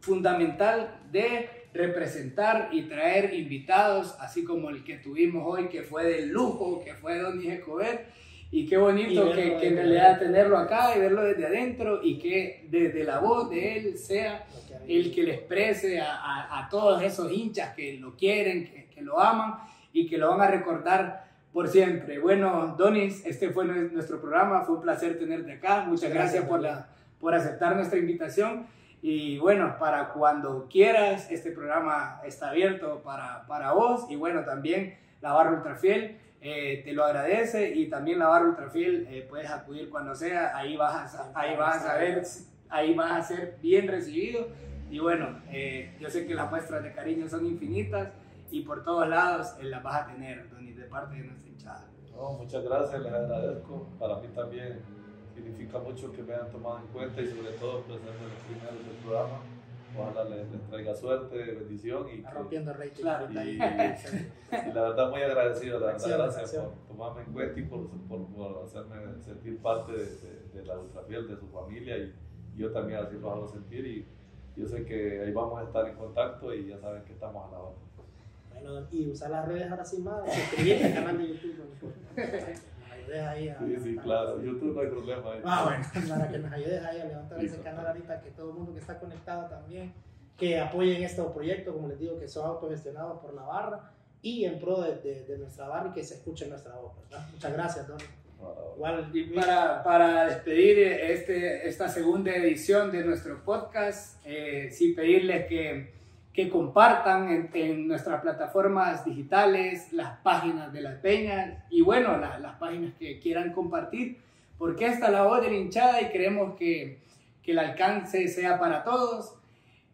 fundamental de representar y traer invitados, así como el que tuvimos hoy, que fue de lujo, que fue Don Escobar. Y qué bonito y que, que, en realidad tenerlo acá y verlo desde adentro y que desde la voz de él sea el que le exprese a, a, a todos esos hinchas que lo quieren, que, que, lo aman y que lo van a recordar por siempre. Bueno, Donis, este fue nuestro programa, fue un placer tenerte acá. Muchas gracias, gracias por, la, por aceptar nuestra invitación. Y bueno, para cuando quieras, este programa está abierto para, para vos. Y bueno, también la barra Ultrafiel eh, te lo agradece. Y también la barra Ultrafiel eh, puedes acudir cuando sea. Ahí vas, a, ahí vas a ver, ahí vas a ser bien recibido. Y bueno, eh, yo sé que las muestras de cariño son infinitas y por todos lados las vas a tener, Tony, de parte de nuestra hinchada. No, muchas gracias, les agradezco. Para mí también significa mucho que me hayan tomado en cuenta y sobre todo pues en el final del programa. Ojalá les, les, traiga suerte, bendición y, rompiendo rey claro, y, y, la verdad muy agradecido, la verdad gracias por tomarme en cuenta y por, por, por hacerme sentir parte de, de, de la ultrafiel, de su familia y yo también así lo hago sentir y yo sé que ahí vamos a estar en contacto y ya saben que estamos a la hora. Bueno, y usar las redes ahora sí más, suscribirte al canal de YouTube. ayudes ahí a. Sí, sí, claro. YouTube no hay problema. Ahí. Ah, bueno, para que nos ayudes ahí a levantar ese canal ahorita, que todo el mundo que está conectado también, que apoyen estos proyectos, como les digo, que son autogestionados por la barra y en pro de, de, de nuestra barra y que se escuche nuestra voz, ¿verdad? Muchas gracias, Don. Igual, Y para, para despedir este, esta segunda edición de nuestro podcast, eh, sí pedirles que, que compartan en, en, nuestras plataformas digitales las páginas de las peñas y bueno, la, las páginas que quieran compartir, porque esta es la voz de la hinchada y queremos que, que el alcance sea para todos.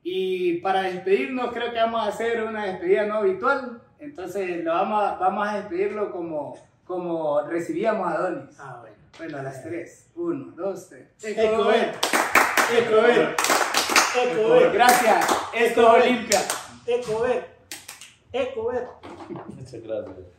Y para despedirnos creo que vamos a hacer una despedida no habitual, entonces lo vamos a, vamos a despedirlo como como recibíamos a Donis. Ah, bueno. Bueno, a las tres. Uno, dos, tres. Ecover. Ecover. Ecover. Gracias. Esto es Olimpia. Ecover. Ecover. Muchas gracias.